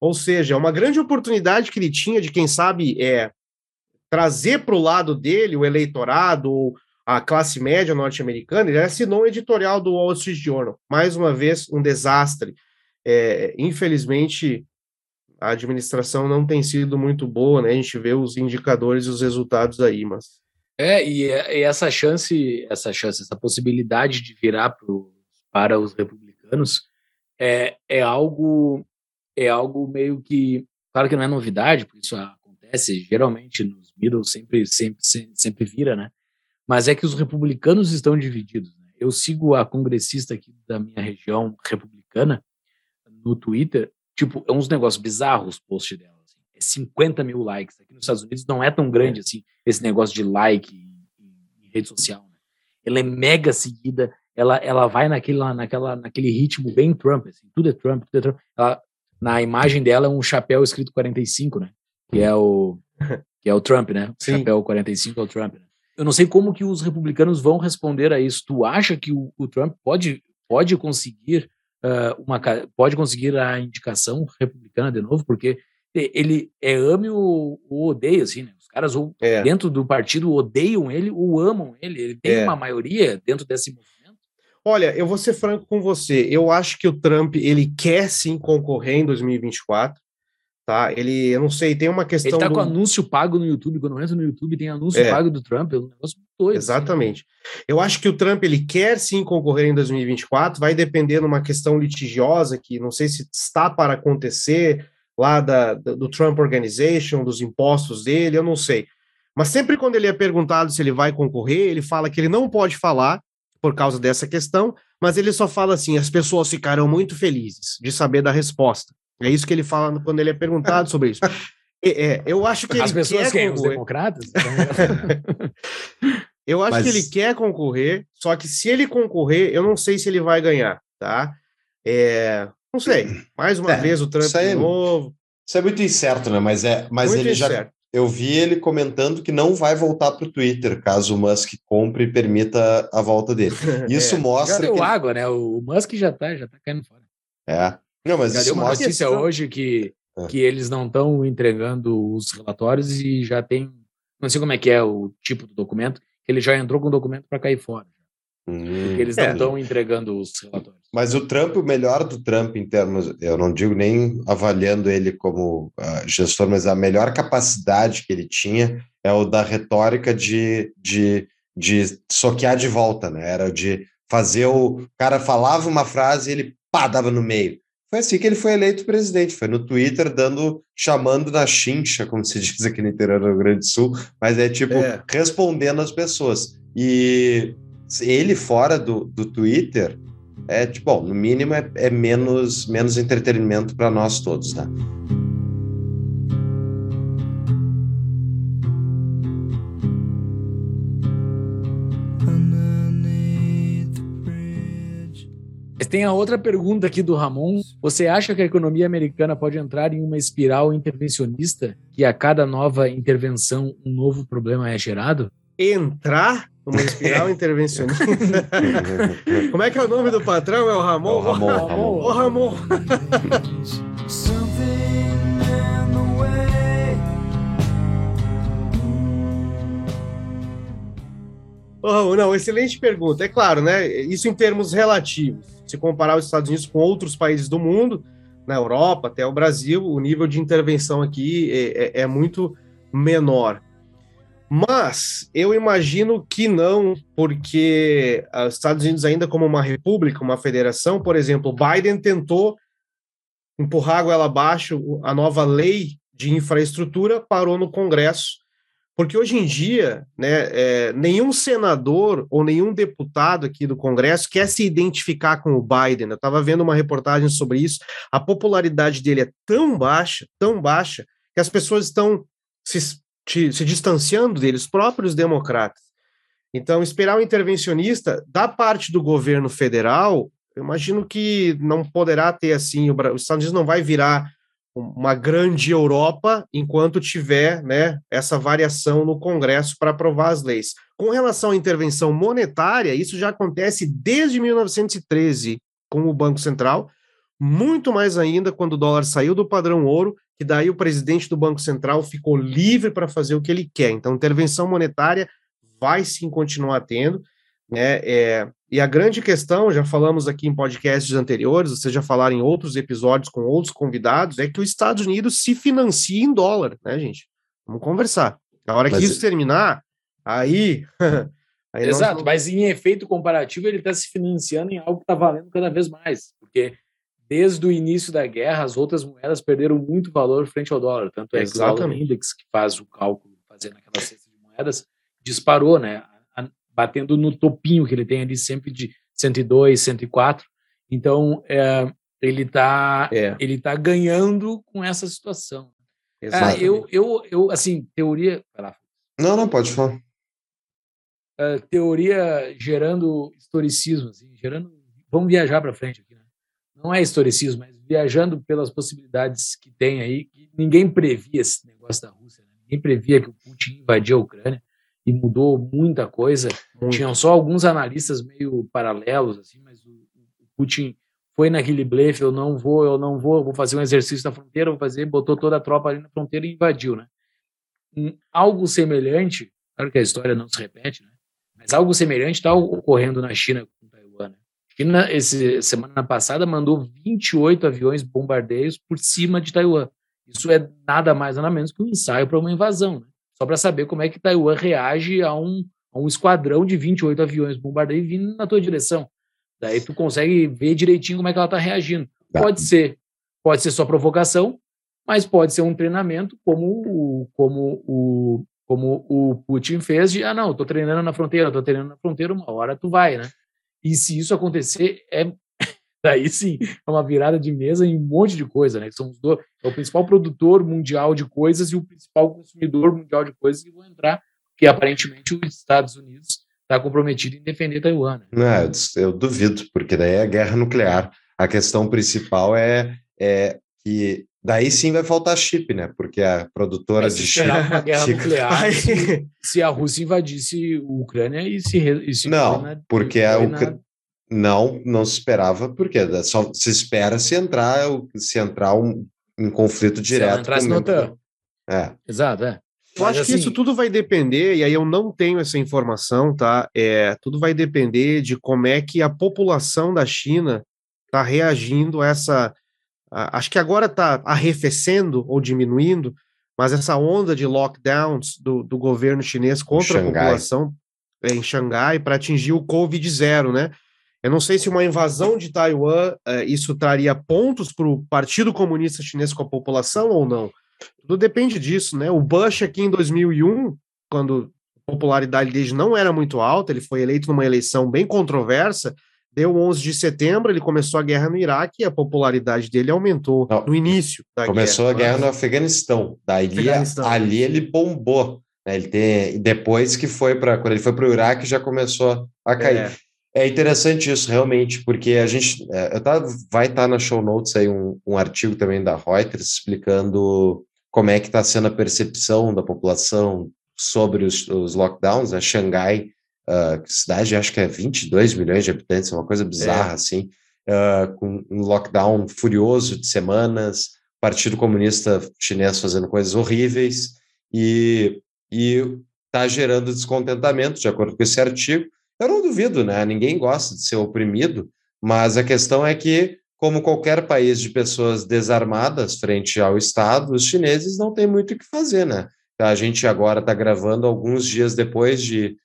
Ou seja, é uma grande oportunidade que ele tinha de, quem sabe, é, trazer para o lado dele o eleitorado, ou a classe média norte-americana, ele assinou um editorial do Wall Street Journal. Mais uma vez, um desastre. É, infelizmente, a administração não tem sido muito boa, né? A gente vê os indicadores e os resultados aí, mas. É, e, e essa chance, essa chance, essa possibilidade de virar pro, para os republicanos é, é algo é algo meio que claro que não é novidade, porque isso acontece geralmente nos middle sempre sempre sempre, sempre vira, né? Mas é que os republicanos estão divididos. Né? Eu sigo a congressista aqui da minha região republicana no Twitter, tipo, é uns negócios bizarros os posts dela. Assim. É 50 mil likes. Aqui nos Estados Unidos não é tão grande assim esse negócio de like em, rede social. Né? Ela é mega seguida, ela, ela vai naquele, naquela, naquele ritmo bem Trump, assim, tudo é Trump, tudo é Trump. Ela, na imagem dela é um chapéu escrito 45, né? Que é o, *laughs* que é o Trump, né? O chapéu 45 é o Trump. Né? Eu não sei como que os republicanos vão responder a isso. Tu acha que o, o Trump pode, pode conseguir uh, uma pode conseguir a indicação republicana de novo? Porque ele é ame ou, ou odeia, assim, né? Os caras ou, É. dentro do partido odeiam ele ou amam ele. Ele tem É. uma maioria dentro desse movimento. Olha, eu vou ser franco com você. Eu acho que o Trump ele quer sim concorrer em 2024, tá? Ele, eu não sei, tem uma questão. Ele tá do- com anúncio pago no YouTube. Quando entra no YouTube, tem anúncio É. pago do Trump. É um negócio muito doido. assim. Exatamente. Eu acho que o Trump ele quer sim concorrer em 2024, vai depender de uma questão litigiosa que não sei se está para acontecer lá da, da- do Trump Organization, dos impostos dele, eu não sei. Mas sempre quando ele é perguntado se ele vai concorrer, ele fala que ele não pode falar por causa dessa questão, mas ele só fala assim: as pessoas ficarão muito felizes de saber da resposta. É isso que ele fala quando ele é perguntado sobre isso. É, é, eu acho que As ele pessoas quer? Os concorrer. democratas? *laughs* Eu acho Mas- que ele quer concorrer, só que se ele concorrer, eu não sei se ele vai ganhar, tá? É, não sei. Mais uma É, vez o Trump de é- novo. Isso é muito incerto, né? Mas, é, mas muito ele já. incerto. Eu vi ele comentando que não vai voltar para o Twitter, caso o Musk compre e permita a volta dele. *laughs* Isso É, Já mostra deu que. água, né? O Musk já tá, já tá caindo fora. É. Não, mas isso uma notícia questão- hoje que, É. que eles não estão entregando os relatórios e já tem. Não sei como é que é o tipo do documento, ele já entrou com o documento para cair fora. Hum, Porque eles É. não estão entregando os relatórios. Mas o Trump, o melhor do Trump em termos, eu não digo nem avaliando ele como ah, gestor, mas a melhor capacidade que ele tinha é o da retórica de, de, de soquear de volta, né? Era de fazer o, o cara falava uma frase e ele pá, dava no meio. Foi assim que ele foi eleito presidente, foi no Twitter dando, chamando na chincha, como se diz aqui no interior do Rio Grande do Sul, mas é tipo É. respondendo às pessoas. E ele fora do, do Twitter, é tipo, bom, no mínimo é, é menos, menos entretenimento para nós todos, né? Mas tem a outra pergunta aqui do Ramon. Você acha que a economia americana pode entrar em uma espiral intervencionista que a cada nova intervenção um novo problema é gerado? Entrar numa espiral *laughs* intervencionista. *laughs* Como é que é o nome do patrão? É o Ramon? É o Ramon, *laughs* Ramon. Ô, Ramon. Oh, não, excelente pergunta. É claro, né? Isso em termos relativos. Se comparar os Estados Unidos com outros países do mundo, na Europa, até o Brasil, o nível de intervenção aqui é, é, é muito menor. Mas eu imagino que não, porque os Estados Unidos, ainda como uma república, uma federação, por exemplo, Biden tentou empurrar a goela abaixo a nova lei de infraestrutura, parou no Congresso porque hoje em dia, né, é, nenhum senador ou nenhum deputado aqui do Congresso quer se identificar com o Biden. Eu estava vendo uma reportagem sobre isso. A popularidade dele é tão baixa, tão baixa, que as pessoas estão se, se, distanciando dele, os próprios democratas. Então, esperar um intervencionista da parte do governo federal, eu imagino que não poderá ter assim, o, os Estados Unidos não vai virar uma grande Europa enquanto tiver né, essa variação no Congresso para aprovar as leis. Com relação à intervenção monetária, isso já acontece desde 1913 com o Banco Central, muito mais ainda quando o dólar saiu do padrão ouro, que daí o presidente do Banco Central ficou livre para fazer o que ele quer. Então, intervenção monetária vai sim continuar tendo. Né? É, e a grande questão, já falamos aqui em podcasts anteriores, vocês já falaram em outros episódios com outros convidados, é que os Estados Unidos se financia em dólar, né, gente? Vamos conversar. Na hora mas... que isso terminar, aí. *laughs* aí Exato, mas em efeito comparativo, ele está se financiando em algo que está valendo cada vez mais, porque desde o início da guerra, as outras moedas perderam muito valor frente ao dólar. Tanto é que o Dollar Index, que faz o cálculo, fazendo aquela cesta de moedas, disparou, né? Batendo no topinho que ele tem ali sempre de 102, 104. Então, é, ele está é. ele tá ganhando com essa situação. Ah, eu, eu, eu, assim, teoria. Não, não, pode falar. Uh, teoria gerando historicismo, assim, gerando. Vamos viajar para frente aqui, né? Não é historicismo, mas viajando pelas possibilidades que tem aí, que ninguém previa esse negócio da Rússia, né? ninguém previa que o Putin invadia a Ucrânia e mudou muita coisa. Muito. Tinham só alguns analistas meio paralelos, assim, mas o, o Putin foi naquele blefe, eu não vou, eu não vou, vou fazer um exercício na fronteira, vou fazer, botou toda a tropa ali na fronteira e invadiu, né? Um, algo semelhante, claro que a história não se repete, né? Mas algo semelhante está ocorrendo na China com Taiwan. Né? A China, esse, semana passada, mandou 28 aviões bombardeios por cima de Taiwan. Isso é nada mais nada menos que um ensaio para uma invasão, né? Só para saber como é que Taiwan reage a um, a um esquadrão de 28 aviões bombardeios vindo na tua direção. Daí tu consegue ver direitinho como é que ela está reagindo. Tá. Pode ser, pode ser só provocação, mas pode ser um treinamento como o, como o, como o Putin fez de, ah não, estou treinando na fronteira, estou treinando na fronteira, uma hora tu vai, né? E se isso acontecer, é daí sim é uma virada de mesa em um monte de coisa, né? São os dois, é o principal produtor mundial de coisas e o principal consumidor mundial de coisas que vão entrar, que aparentemente os Estados Unidos está comprometido em defender Taiwan. Né? Não, eu duvido, porque daí é guerra nuclear. A questão principal é, é que daí sim vai faltar chip, né? Porque a produtora de chip. uma guerra nuclear se, se, a Rússia invadisse a Ucrânia e se. E se não, porque a Ucrânia. Não, não se esperava, porque só se espera se entrar, se entrar um, um conflito direto. Se entrasse no OTAN. É. Exato, é. Eu Mas acho assim... que isso tudo vai depender, e aí eu não tenho essa informação, tá? É, tudo vai depender de como é que a população da China está reagindo a essa. A, acho que agora está arrefecendo ou diminuindo, mas essa onda de lockdowns do, do governo chinês contra a população é, em Xangai para atingir o Covid-0, né? Eu não sei se uma invasão de Taiwan uh, isso traria pontos para o Partido Comunista Chinês com a população ou não. Tudo depende disso, né? O Bush aqui em 2001, quando a popularidade dele não era muito alta, ele foi eleito numa eleição bem controversa, deu 11 de setembro, ele começou a guerra no Iraque e a popularidade dele aumentou não, no início da começou guerra. a guerra no Afeganistão. Daí Afeganistão. ali ele bombou. Né? Ele tem, depois que foi para quando ele foi para o Iraque já começou a cair. É. É interessante isso, realmente, porque a gente é, tá, vai estar tá na show notes aí um, um artigo também da Reuters explicando como é que está sendo a percepção da população sobre os, os lockdowns. A né? Xangai, uh, cidade acho que é 22 milhões de habitantes, uma coisa bizarra é. assim, uh, com um lockdown furioso de semanas, Partido Comunista Chinês fazendo coisas horríveis e está gerando descontentamento, de acordo com esse artigo. Eu não duvido, né? Ninguém gosta de ser oprimido, mas a questão é que, como qualquer país de pessoas desarmadas frente ao Estado, os chineses não têm muito o que fazer, né? A gente agora está gravando alguns dias depois de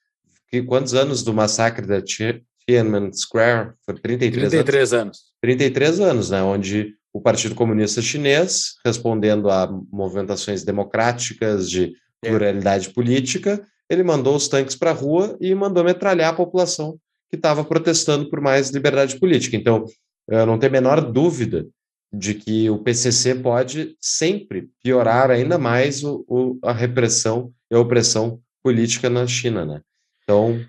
que, quantos anos do massacre da Tiananmen Square? Foi 33, 33 anos. anos. 33 anos, né? Onde o Partido Comunista Chinês, respondendo a movimentações democráticas de é. pluralidade é. política, ele mandou os tanques para a rua e mandou metralhar a população que estava protestando por mais liberdade política. Então, eu não tenho a menor dúvida de que o PCC pode sempre piorar ainda mais o, o, a repressão e a opressão política na China, né? Então, o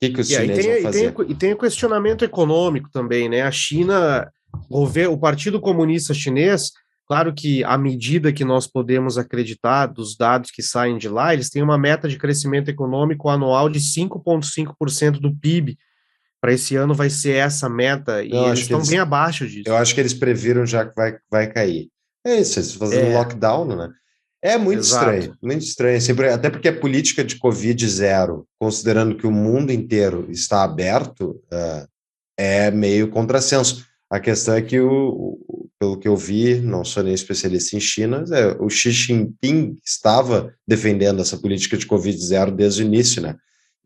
que, que os e chineses tem, vão fazer? E tem, e tem o questionamento econômico também, né? A China, o, o Partido Comunista Chinês Claro que, à medida que nós podemos acreditar dos dados que saem de lá, eles têm uma meta de crescimento econômico anual de 5,5% do PIB. Para esse ano vai ser essa meta, e eles estão eles, bem abaixo disso. Eu acho que eles previram já que vai, vai cair. É isso, eles fazendo é. lockdown, né? É muito Exato. estranho, muito estranho. Sempre, até porque a política de Covid zero, considerando que o mundo inteiro está aberto, uh, é meio contrassenso. A questão é que, o, pelo que eu vi, não sou nem especialista em China, é, o Xi Jinping estava defendendo essa política de Covid zero desde o início, né?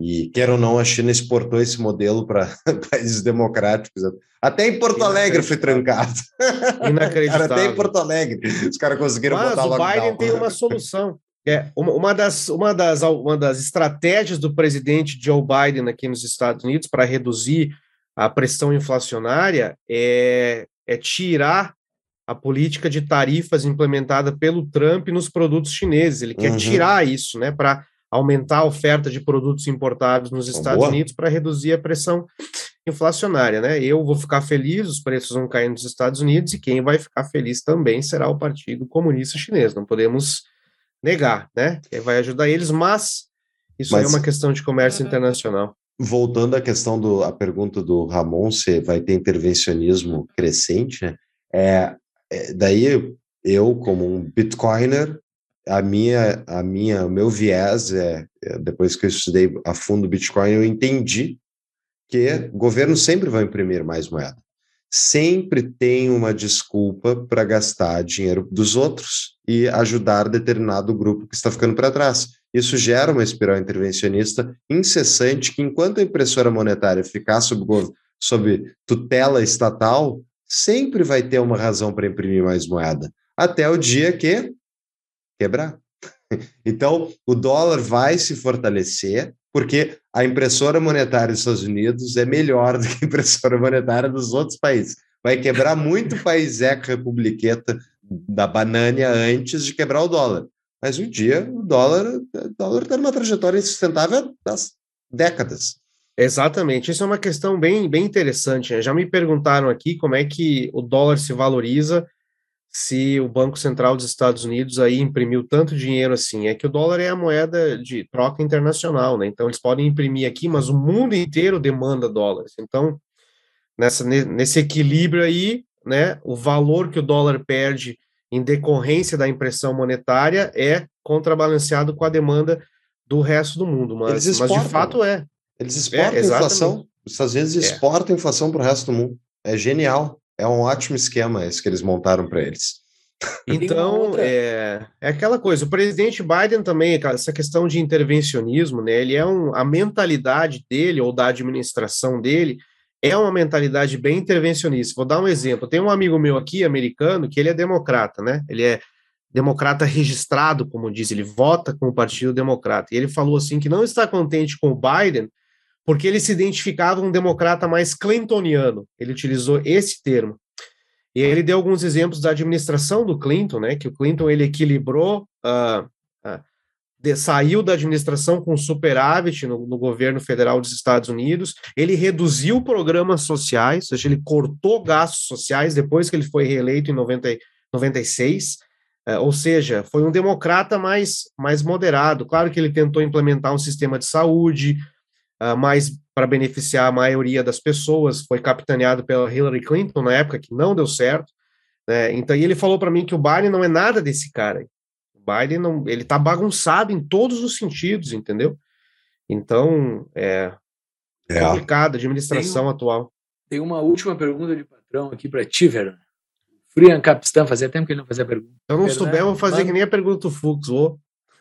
E, quer ou não, a China exportou esse modelo para *laughs* países democráticos. Até em Porto Alegre foi trancado. Inacreditável. Até em Porto Alegre os caras conseguiram Mas botar o lockdown. Biden tem uma solução. É, uma, uma, das, uma, das, uma das estratégias do presidente Joe Biden aqui nos Estados Unidos para reduzir a pressão inflacionária é, é tirar a política de tarifas implementada pelo Trump nos produtos chineses. Ele quer uhum. tirar isso, né, para aumentar a oferta de produtos importados nos Estados Boa. Unidos para reduzir a pressão inflacionária, né? Eu vou ficar feliz, os preços vão cair nos Estados Unidos e quem vai ficar feliz também será o Partido Comunista Chinês. Não podemos negar, né? Que vai ajudar eles, mas isso mas... é uma questão de comércio internacional voltando à questão do a pergunta do Ramon se vai ter intervencionismo crescente, né? é, é, daí eu como um bitcoiner a minha a minha o meu viés é, é depois que eu estudei a fundo Bitcoin eu entendi que o governo sempre vai imprimir mais moeda sempre tem uma desculpa para gastar dinheiro dos outros e ajudar determinado grupo que está ficando para trás. Isso gera uma espiral intervencionista incessante que, enquanto a impressora monetária ficar sob, sob tutela estatal, sempre vai ter uma razão para imprimir mais moeda, até o dia que quebrar. *laughs* Então, o dólar vai se fortalecer, porque a impressora monetária dos Estados Unidos é melhor *laughs* do que a impressora monetária dos outros países. Vai quebrar muito país eco republiqueta da banânia antes de quebrar o dólar. Mas um dia o dólar o dólar está numa trajetória insustentável das décadas. Exatamente, isso é uma questão bem, bem interessante. Né? Já me perguntaram aqui como é que o dólar se valoriza se o Banco Central dos Estados Unidos aí imprimiu tanto dinheiro assim. É que o dólar é a moeda de troca internacional, né? Então eles podem imprimir aqui, mas o mundo inteiro demanda dólares. Então, nessa, nesse equilíbrio aí, né, o valor que o dólar perde em decorrência da impressão monetária é contrabalanceado com a demanda do resto do mundo, mas, mas de fato é. Eles exportam é, inflação, os Estados Unidos é. exportam inflação para o resto do mundo. É genial, é um ótimo esquema esse que eles montaram para eles. Então, é, é aquela coisa, o presidente Biden também, essa questão de intervencionismo, né, ele é um, a mentalidade dele, ou da administração dele, é uma mentalidade bem intervencionista. Vou dar um exemplo. Tem um amigo meu aqui, americano, que ele é democrata, né? Ele é democrata registrado, como diz, ele vota com o Partido Democrata. E ele falou assim que não está contente com o Biden porque ele se identificava um democrata mais clintoniano. Ele utilizou esse termo. E ele deu alguns exemplos da administração do Clinton, né? Que o Clinton ele equilibrou uh, uh, de, saiu da administração com superávit no, no, governo federal dos Estados Unidos, ele reduziu programas sociais, ou seja, ele cortou gastos sociais depois que ele foi reeleito em 90, 96, é, ou seja, foi um democrata mais, mais moderado. Claro que ele tentou implementar um sistema de saúde uh, mais para beneficiar a maioria das pessoas, foi capitaneado pela Hillary Clinton na época, que não deu certo. Né? Então, ele falou para mim que o Biden não é nada desse cara. O Biden não, ele está bagunçado em todos os sentidos, entendeu? Então, é, é. complicado a administração tem, atual. Tem uma última pergunta de patrão aqui para ti, Verão. Frian Capistan, fazia tempo que ele não fazia pergunta. Eu não souber, vou fazer manda... que nem a pergunta do Fux, vou.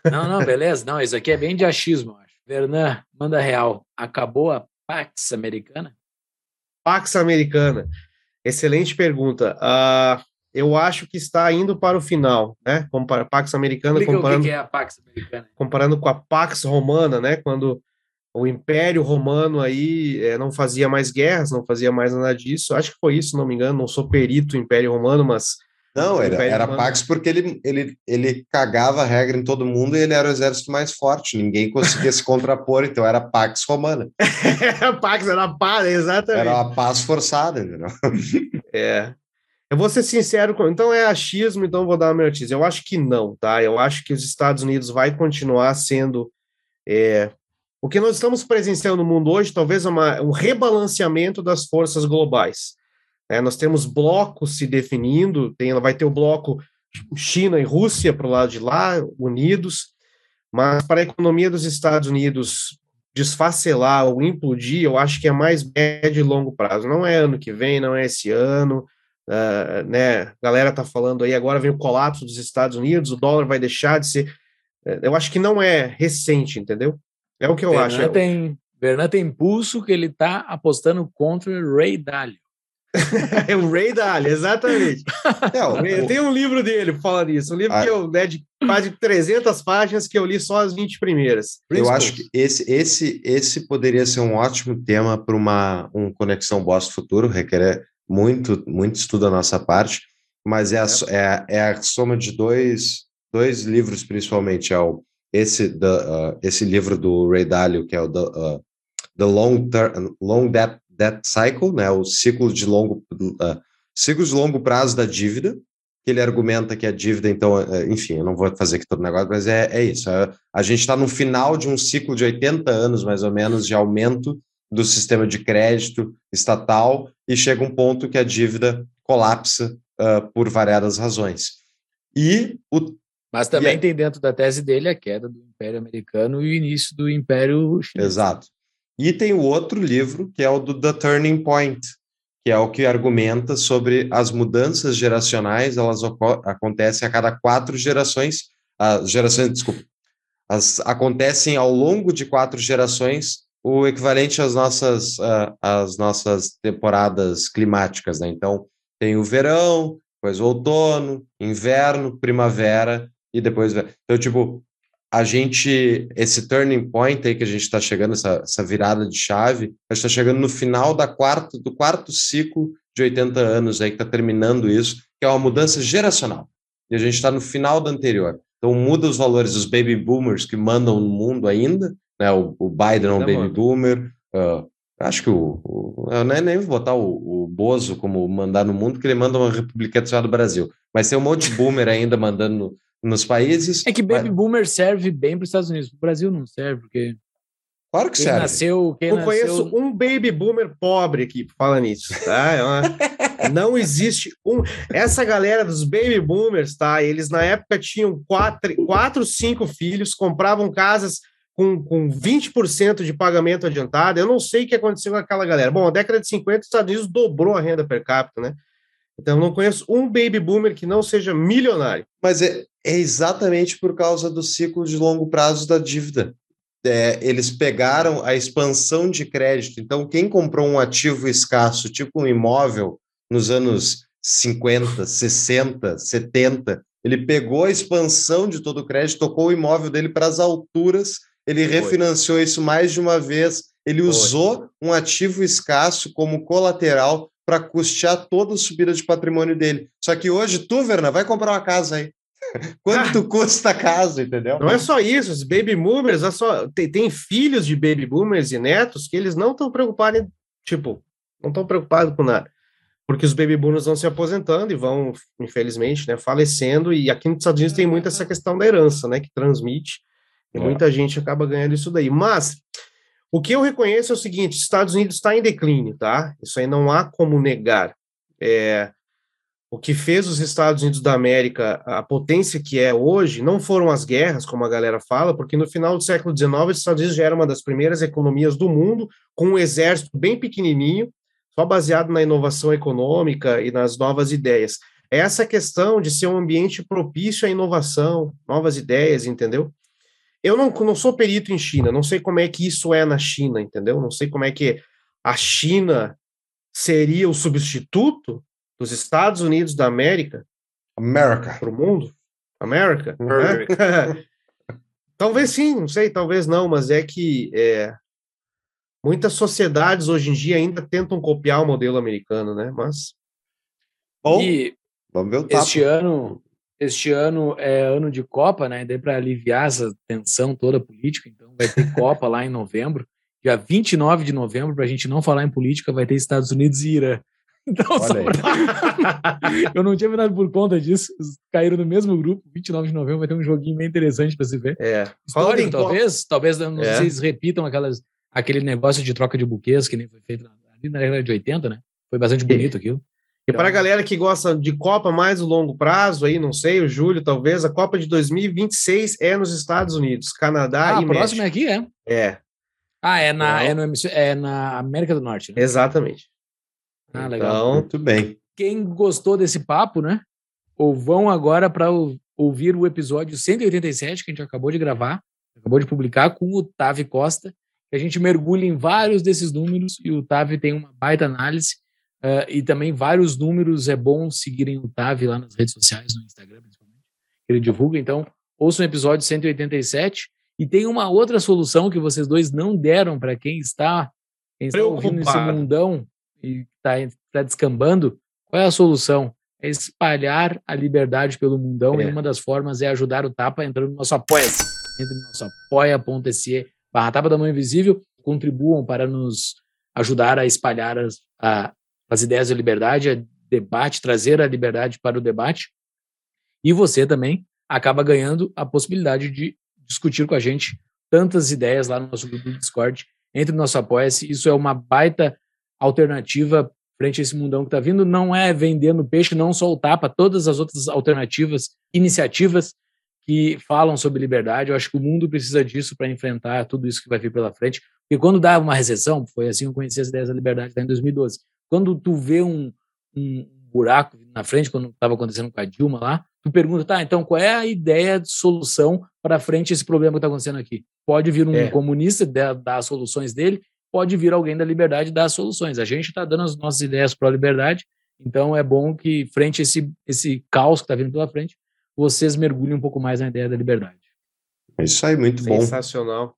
Não, não, beleza. Não, isso aqui é bem de achismo, acho. Vernan, manda real. Acabou a Pax Americana? Pax Americana. Excelente pergunta. Uh, eu acho que está indo para o final, né? Compara Pax Americana Explica comparando. O que é a Pax Americana? Comparando com a Pax Romana, né? Quando o Império Romano aí é, não fazia mais guerras, não fazia mais nada disso. Acho que foi isso, se não me engano. Não sou perito do Império Romano, mas. Não, era, era. Pax porque ele, ele, ele cagava a regra em todo mundo e ele era o exército mais forte. Ninguém conseguia se *laughs* contrapor, então era Pax Romana. *laughs* Pax era a paz, exatamente. Era a paz forçada, entendeu? é. Eu vou ser sincero, então é achismo, então vou dar uma minha notícia. Eu acho que não, tá? Eu acho que os Estados Unidos vai continuar sendo é, o que nós estamos presenciando no mundo hoje, talvez é uma, um rebalanceamento das forças globais. É, nós temos blocos se definindo, tem, vai ter o bloco China e Rússia para o lado de lá, unidos, mas para a economia dos Estados Unidos desfacelar ou implodir, eu acho que é mais médio e longo prazo. Não é ano que vem, não é esse ano. Uh, né? A galera está falando aí, agora vem o colapso dos Estados Unidos, o dólar vai deixar de ser. Uh, eu acho que não é recente, entendeu? É o que eu Bernard acho. Tem, Bernard tem impulso que ele está apostando contra o Ray Dalio. *laughs* é o Ray Dalio, exatamente. É, Tem um livro dele falando isso, um livro a... que eu, né, de quase 300 páginas que eu li só as 20 primeiras. Eu acho que esse, esse, esse poderia ser um ótimo tema para uma um Conexão Boss Futuro, requer muito, muito estudo da nossa parte, mas é a, é. É, a soma de dois, dois livros, principalmente, é o esse, the, uh, esse livro do Ray Dalio, que é o The, uh, the Long, Long Debt, Debt Cycle, né, o ciclo de longo, uh, ciclo de longo prazo da dívida, que ele argumenta que a dívida, então, uh, enfim, eu não vou fazer aqui todo o negócio, mas é, é isso. É, a gente está no final de um ciclo de 80 anos, mais ou menos, de aumento do sistema de crédito estatal e chega um ponto que a dívida colapsa uh, por variadas razões. E o mas também tem dentro da tese dele a queda do Império Americano e o início do Império Chinês. Exato. E tem o outro livro, que é o do The Turning Point, que é o que argumenta sobre as mudanças geracionais, elas acontecem a cada quatro gerações, as gerações, desculpa, as, acontecem ao longo de quatro gerações, o equivalente às nossas, uh, às nossas temporadas climáticas, né? Então, tem o verão, depois o outono, inverno, primavera e depois. Então, tipo, a gente, esse turning point aí que a gente está chegando, essa, essa virada de chave, a gente está chegando no final da quarta, do quarto ciclo de 80 anos aí que está terminando isso, que é uma mudança geracional. E a gente está no final da anterior. Então muda os valores dos baby boomers que mandam no mundo ainda, né? O, o Biden é um baby boomer, uh, Acho que o, o eu nem, nem vou botar o, o Bozo como mandar no mundo, porque ele manda uma República do Brasil. Mas tem um monte de boomer ainda mandando nos países. É que baby mas... boomer serve bem para os Estados Unidos. O Brasil não serve, porque. Claro que quem serve. Nasceu, quem eu nasceu... conheço um baby boomer pobre aqui, fala nisso, tá? É uma... *laughs* não existe um. Essa galera dos baby boomers, tá? Eles na época tinham quatro, quatro cinco filhos, compravam casas com, com 20% de pagamento adiantado. Eu não sei o que aconteceu com aquela galera. Bom, a década de 50, os Estados Unidos dobrou a renda per capita, né? Então, eu não conheço um baby boomer que não seja milionário. Mas é, é exatamente por causa do ciclo de longo prazo da dívida. É, eles pegaram a expansão de crédito. Então, quem comprou um ativo escasso, tipo um imóvel, nos anos 50, 60, 70, ele pegou a expansão de todo o crédito, tocou o imóvel dele para as alturas ele Foi. refinanciou isso mais de uma vez. Ele Foi. usou um ativo escasso como colateral para custear toda a subida de patrimônio dele. Só que hoje, tu, Verna, vai comprar uma casa aí. Quanto *laughs* custa a casa, entendeu? Não é só isso, os baby boomers, é só, tem, tem filhos de baby boomers e netos que eles não estão preocupados, tipo, não estão preocupados com nada. Porque os baby boomers vão se aposentando e vão, infelizmente, né, falecendo, e aqui nos Estados Unidos tem muito essa questão da herança, né, que transmite, e É. muita gente acaba ganhando isso daí. Mas, o que eu reconheço é o seguinte, os Estados Unidos está em declínio, tá? Isso aí não há como negar. É, o que fez os Estados Unidos da América a potência que é hoje não foram as guerras, como a galera fala, porque no final do século XIX os Estados Unidos já era uma das primeiras economias do mundo, com um exército bem pequenininho, só baseado na inovação econômica e nas novas ideias. É essa questão de ser um ambiente propício à inovação, novas ideias, entendeu? Eu não, não sou perito em China, não sei como é que isso é na China, entendeu? Não sei como é que a China seria o substituto dos Estados Unidos da América America. para o mundo? América? né? *laughs* talvez sim, não sei, talvez não, mas é que é, muitas sociedades hoje em dia ainda tentam copiar o modelo americano, né? Mas Bom, E vamos ver o tapo. este ano, este ano é ano de Copa, né? Daí para aliviar essa tensão toda política, então vai ter Copa lá em novembro. Dia 29 de novembro, para a gente não falar em política, vai ter Estados Unidos e Irã. Então, pra- *laughs* eu não tinha dado por conta disso. Caíram no mesmo grupo. 29 de novembro vai ter um joguinho bem interessante para se ver. é. Histórico, talvez. Talvez não É. eles repitam aquelas, aquele negócio de troca de buquês que nem foi feito ali na década de 80, né? Foi bastante bonito aquilo. E para a galera que gosta de Copa mais o longo prazo, aí, não sei, o julho talvez, a Copa de 2026 é nos Estados Unidos, Canadá Ah, e a próxima México. é aqui, é? É, Ah, é na, Não. é, no é na América do Norte. Né? exatamente. Ah, legal. Então, Muito bem. Quem gostou desse papo, né? Ou vão agora para ouvir o episódio 187 que a gente acabou de gravar, acabou de publicar com o Tavi Costa, que a gente mergulha em vários desses números e o Tavi tem uma baita análise eh, e também vários números. É bom seguirem o Tavi lá nas redes sociais, no Instagram principalmente, que ele divulga. Então, ouçam o episódio 187 e tem uma outra solução que vocês dois não deram para quem está, quem está ouvindo esse Preocupado. mundão e está tá descambando. Qual é a solução? É espalhar a liberdade pelo mundão É. e uma das formas é ajudar o Tapa entrando no nosso apoia-se. Entre no nosso apoia.se barra Tapa da Mão Invisível, contribuam para nos ajudar a espalhar as, a- as ideias da liberdade, a debate, trazer a liberdade para o debate. E você também acaba ganhando a possibilidade de discutir com a gente tantas ideias lá no nosso grupo do Discord. Entre no nosso apoia-se. Isso é uma baita alternativa frente a esse mundão que está vindo. Não é vendendo peixe, não só o tapa, todas as outras alternativas, iniciativas que falam sobre liberdade. Eu acho que o mundo precisa disso para enfrentar tudo isso que vai vir pela frente. Porque quando dá uma recessão, foi assim que eu conheci as ideias da liberdade lá em 2012. Quando tu vê um, um buraco na frente, quando estava acontecendo com a Dilma lá, tu pergunta, tá, então qual é a ideia de solução para frente a esse problema que está acontecendo aqui? Pode vir um É. comunista dar, dar as soluções dele, pode vir alguém da liberdade dar as soluções. A gente está dando as nossas ideias para a liberdade, então é bom que, frente a esse, esse caos que está vindo pela frente, vocês mergulhem um pouco mais na ideia da liberdade. É isso aí, muito bom. sensacional.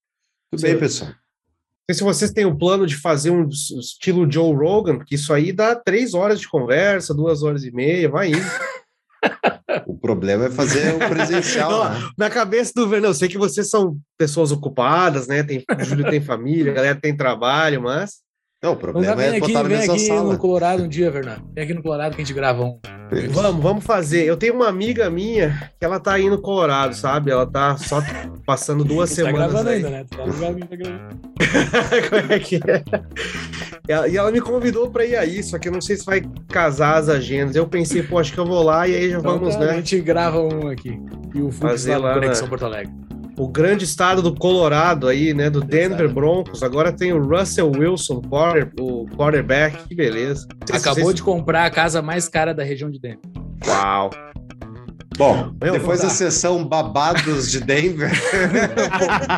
Muito bem, pessoal. Não sei se vocês têm o plano de fazer um estilo Joe Rogan, porque isso aí dá três horas de conversa, duas horas e meia, vai indo. *laughs* O problema é fazer o presencial, *laughs* Não, né? Na cabeça do Vernon, eu sei que vocês são pessoas ocupadas, né? Tem, o Júlio tem família, a galera tem trabalho, mas. Não, o problema vem é aqui, botar na vem mesma aqui sala. no Colorado um dia, Fernando. Vem aqui no Colorado que a gente grava um. Vamos, vamos fazer. Eu tenho uma amiga minha que ela tá aí no Colorado, sabe? Ela tá só passando *laughs* duas Tá semanas gravando aí. ainda, né? Tá que tá gravando. *laughs* Como é que é? E ela me convidou pra ir aí, só que eu não sei se vai casar as agendas. Eu pensei, pô, acho que eu vou lá e aí já Então vamos, tá, A né? gente grava um aqui. E o Fux Fazer lá lá no Conexão na- Porto Alegre. O grande estado do Colorado aí, né? Do Denver. Broncos. Agora tem o Russell Wilson, quarter, o quarterback. Que beleza. Se Acabou vocês- de comprar a casa mais cara da região de Denver. Uau. Bom, Eu depois da sessão babados de Denver. *laughs*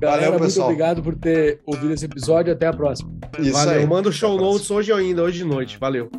Galera, muito pessoal. obrigado por ter ouvido esse episódio. Até a próxima. Isso Valeu. aí. Manda o show notes hoje ainda, hoje de noite. Valeu.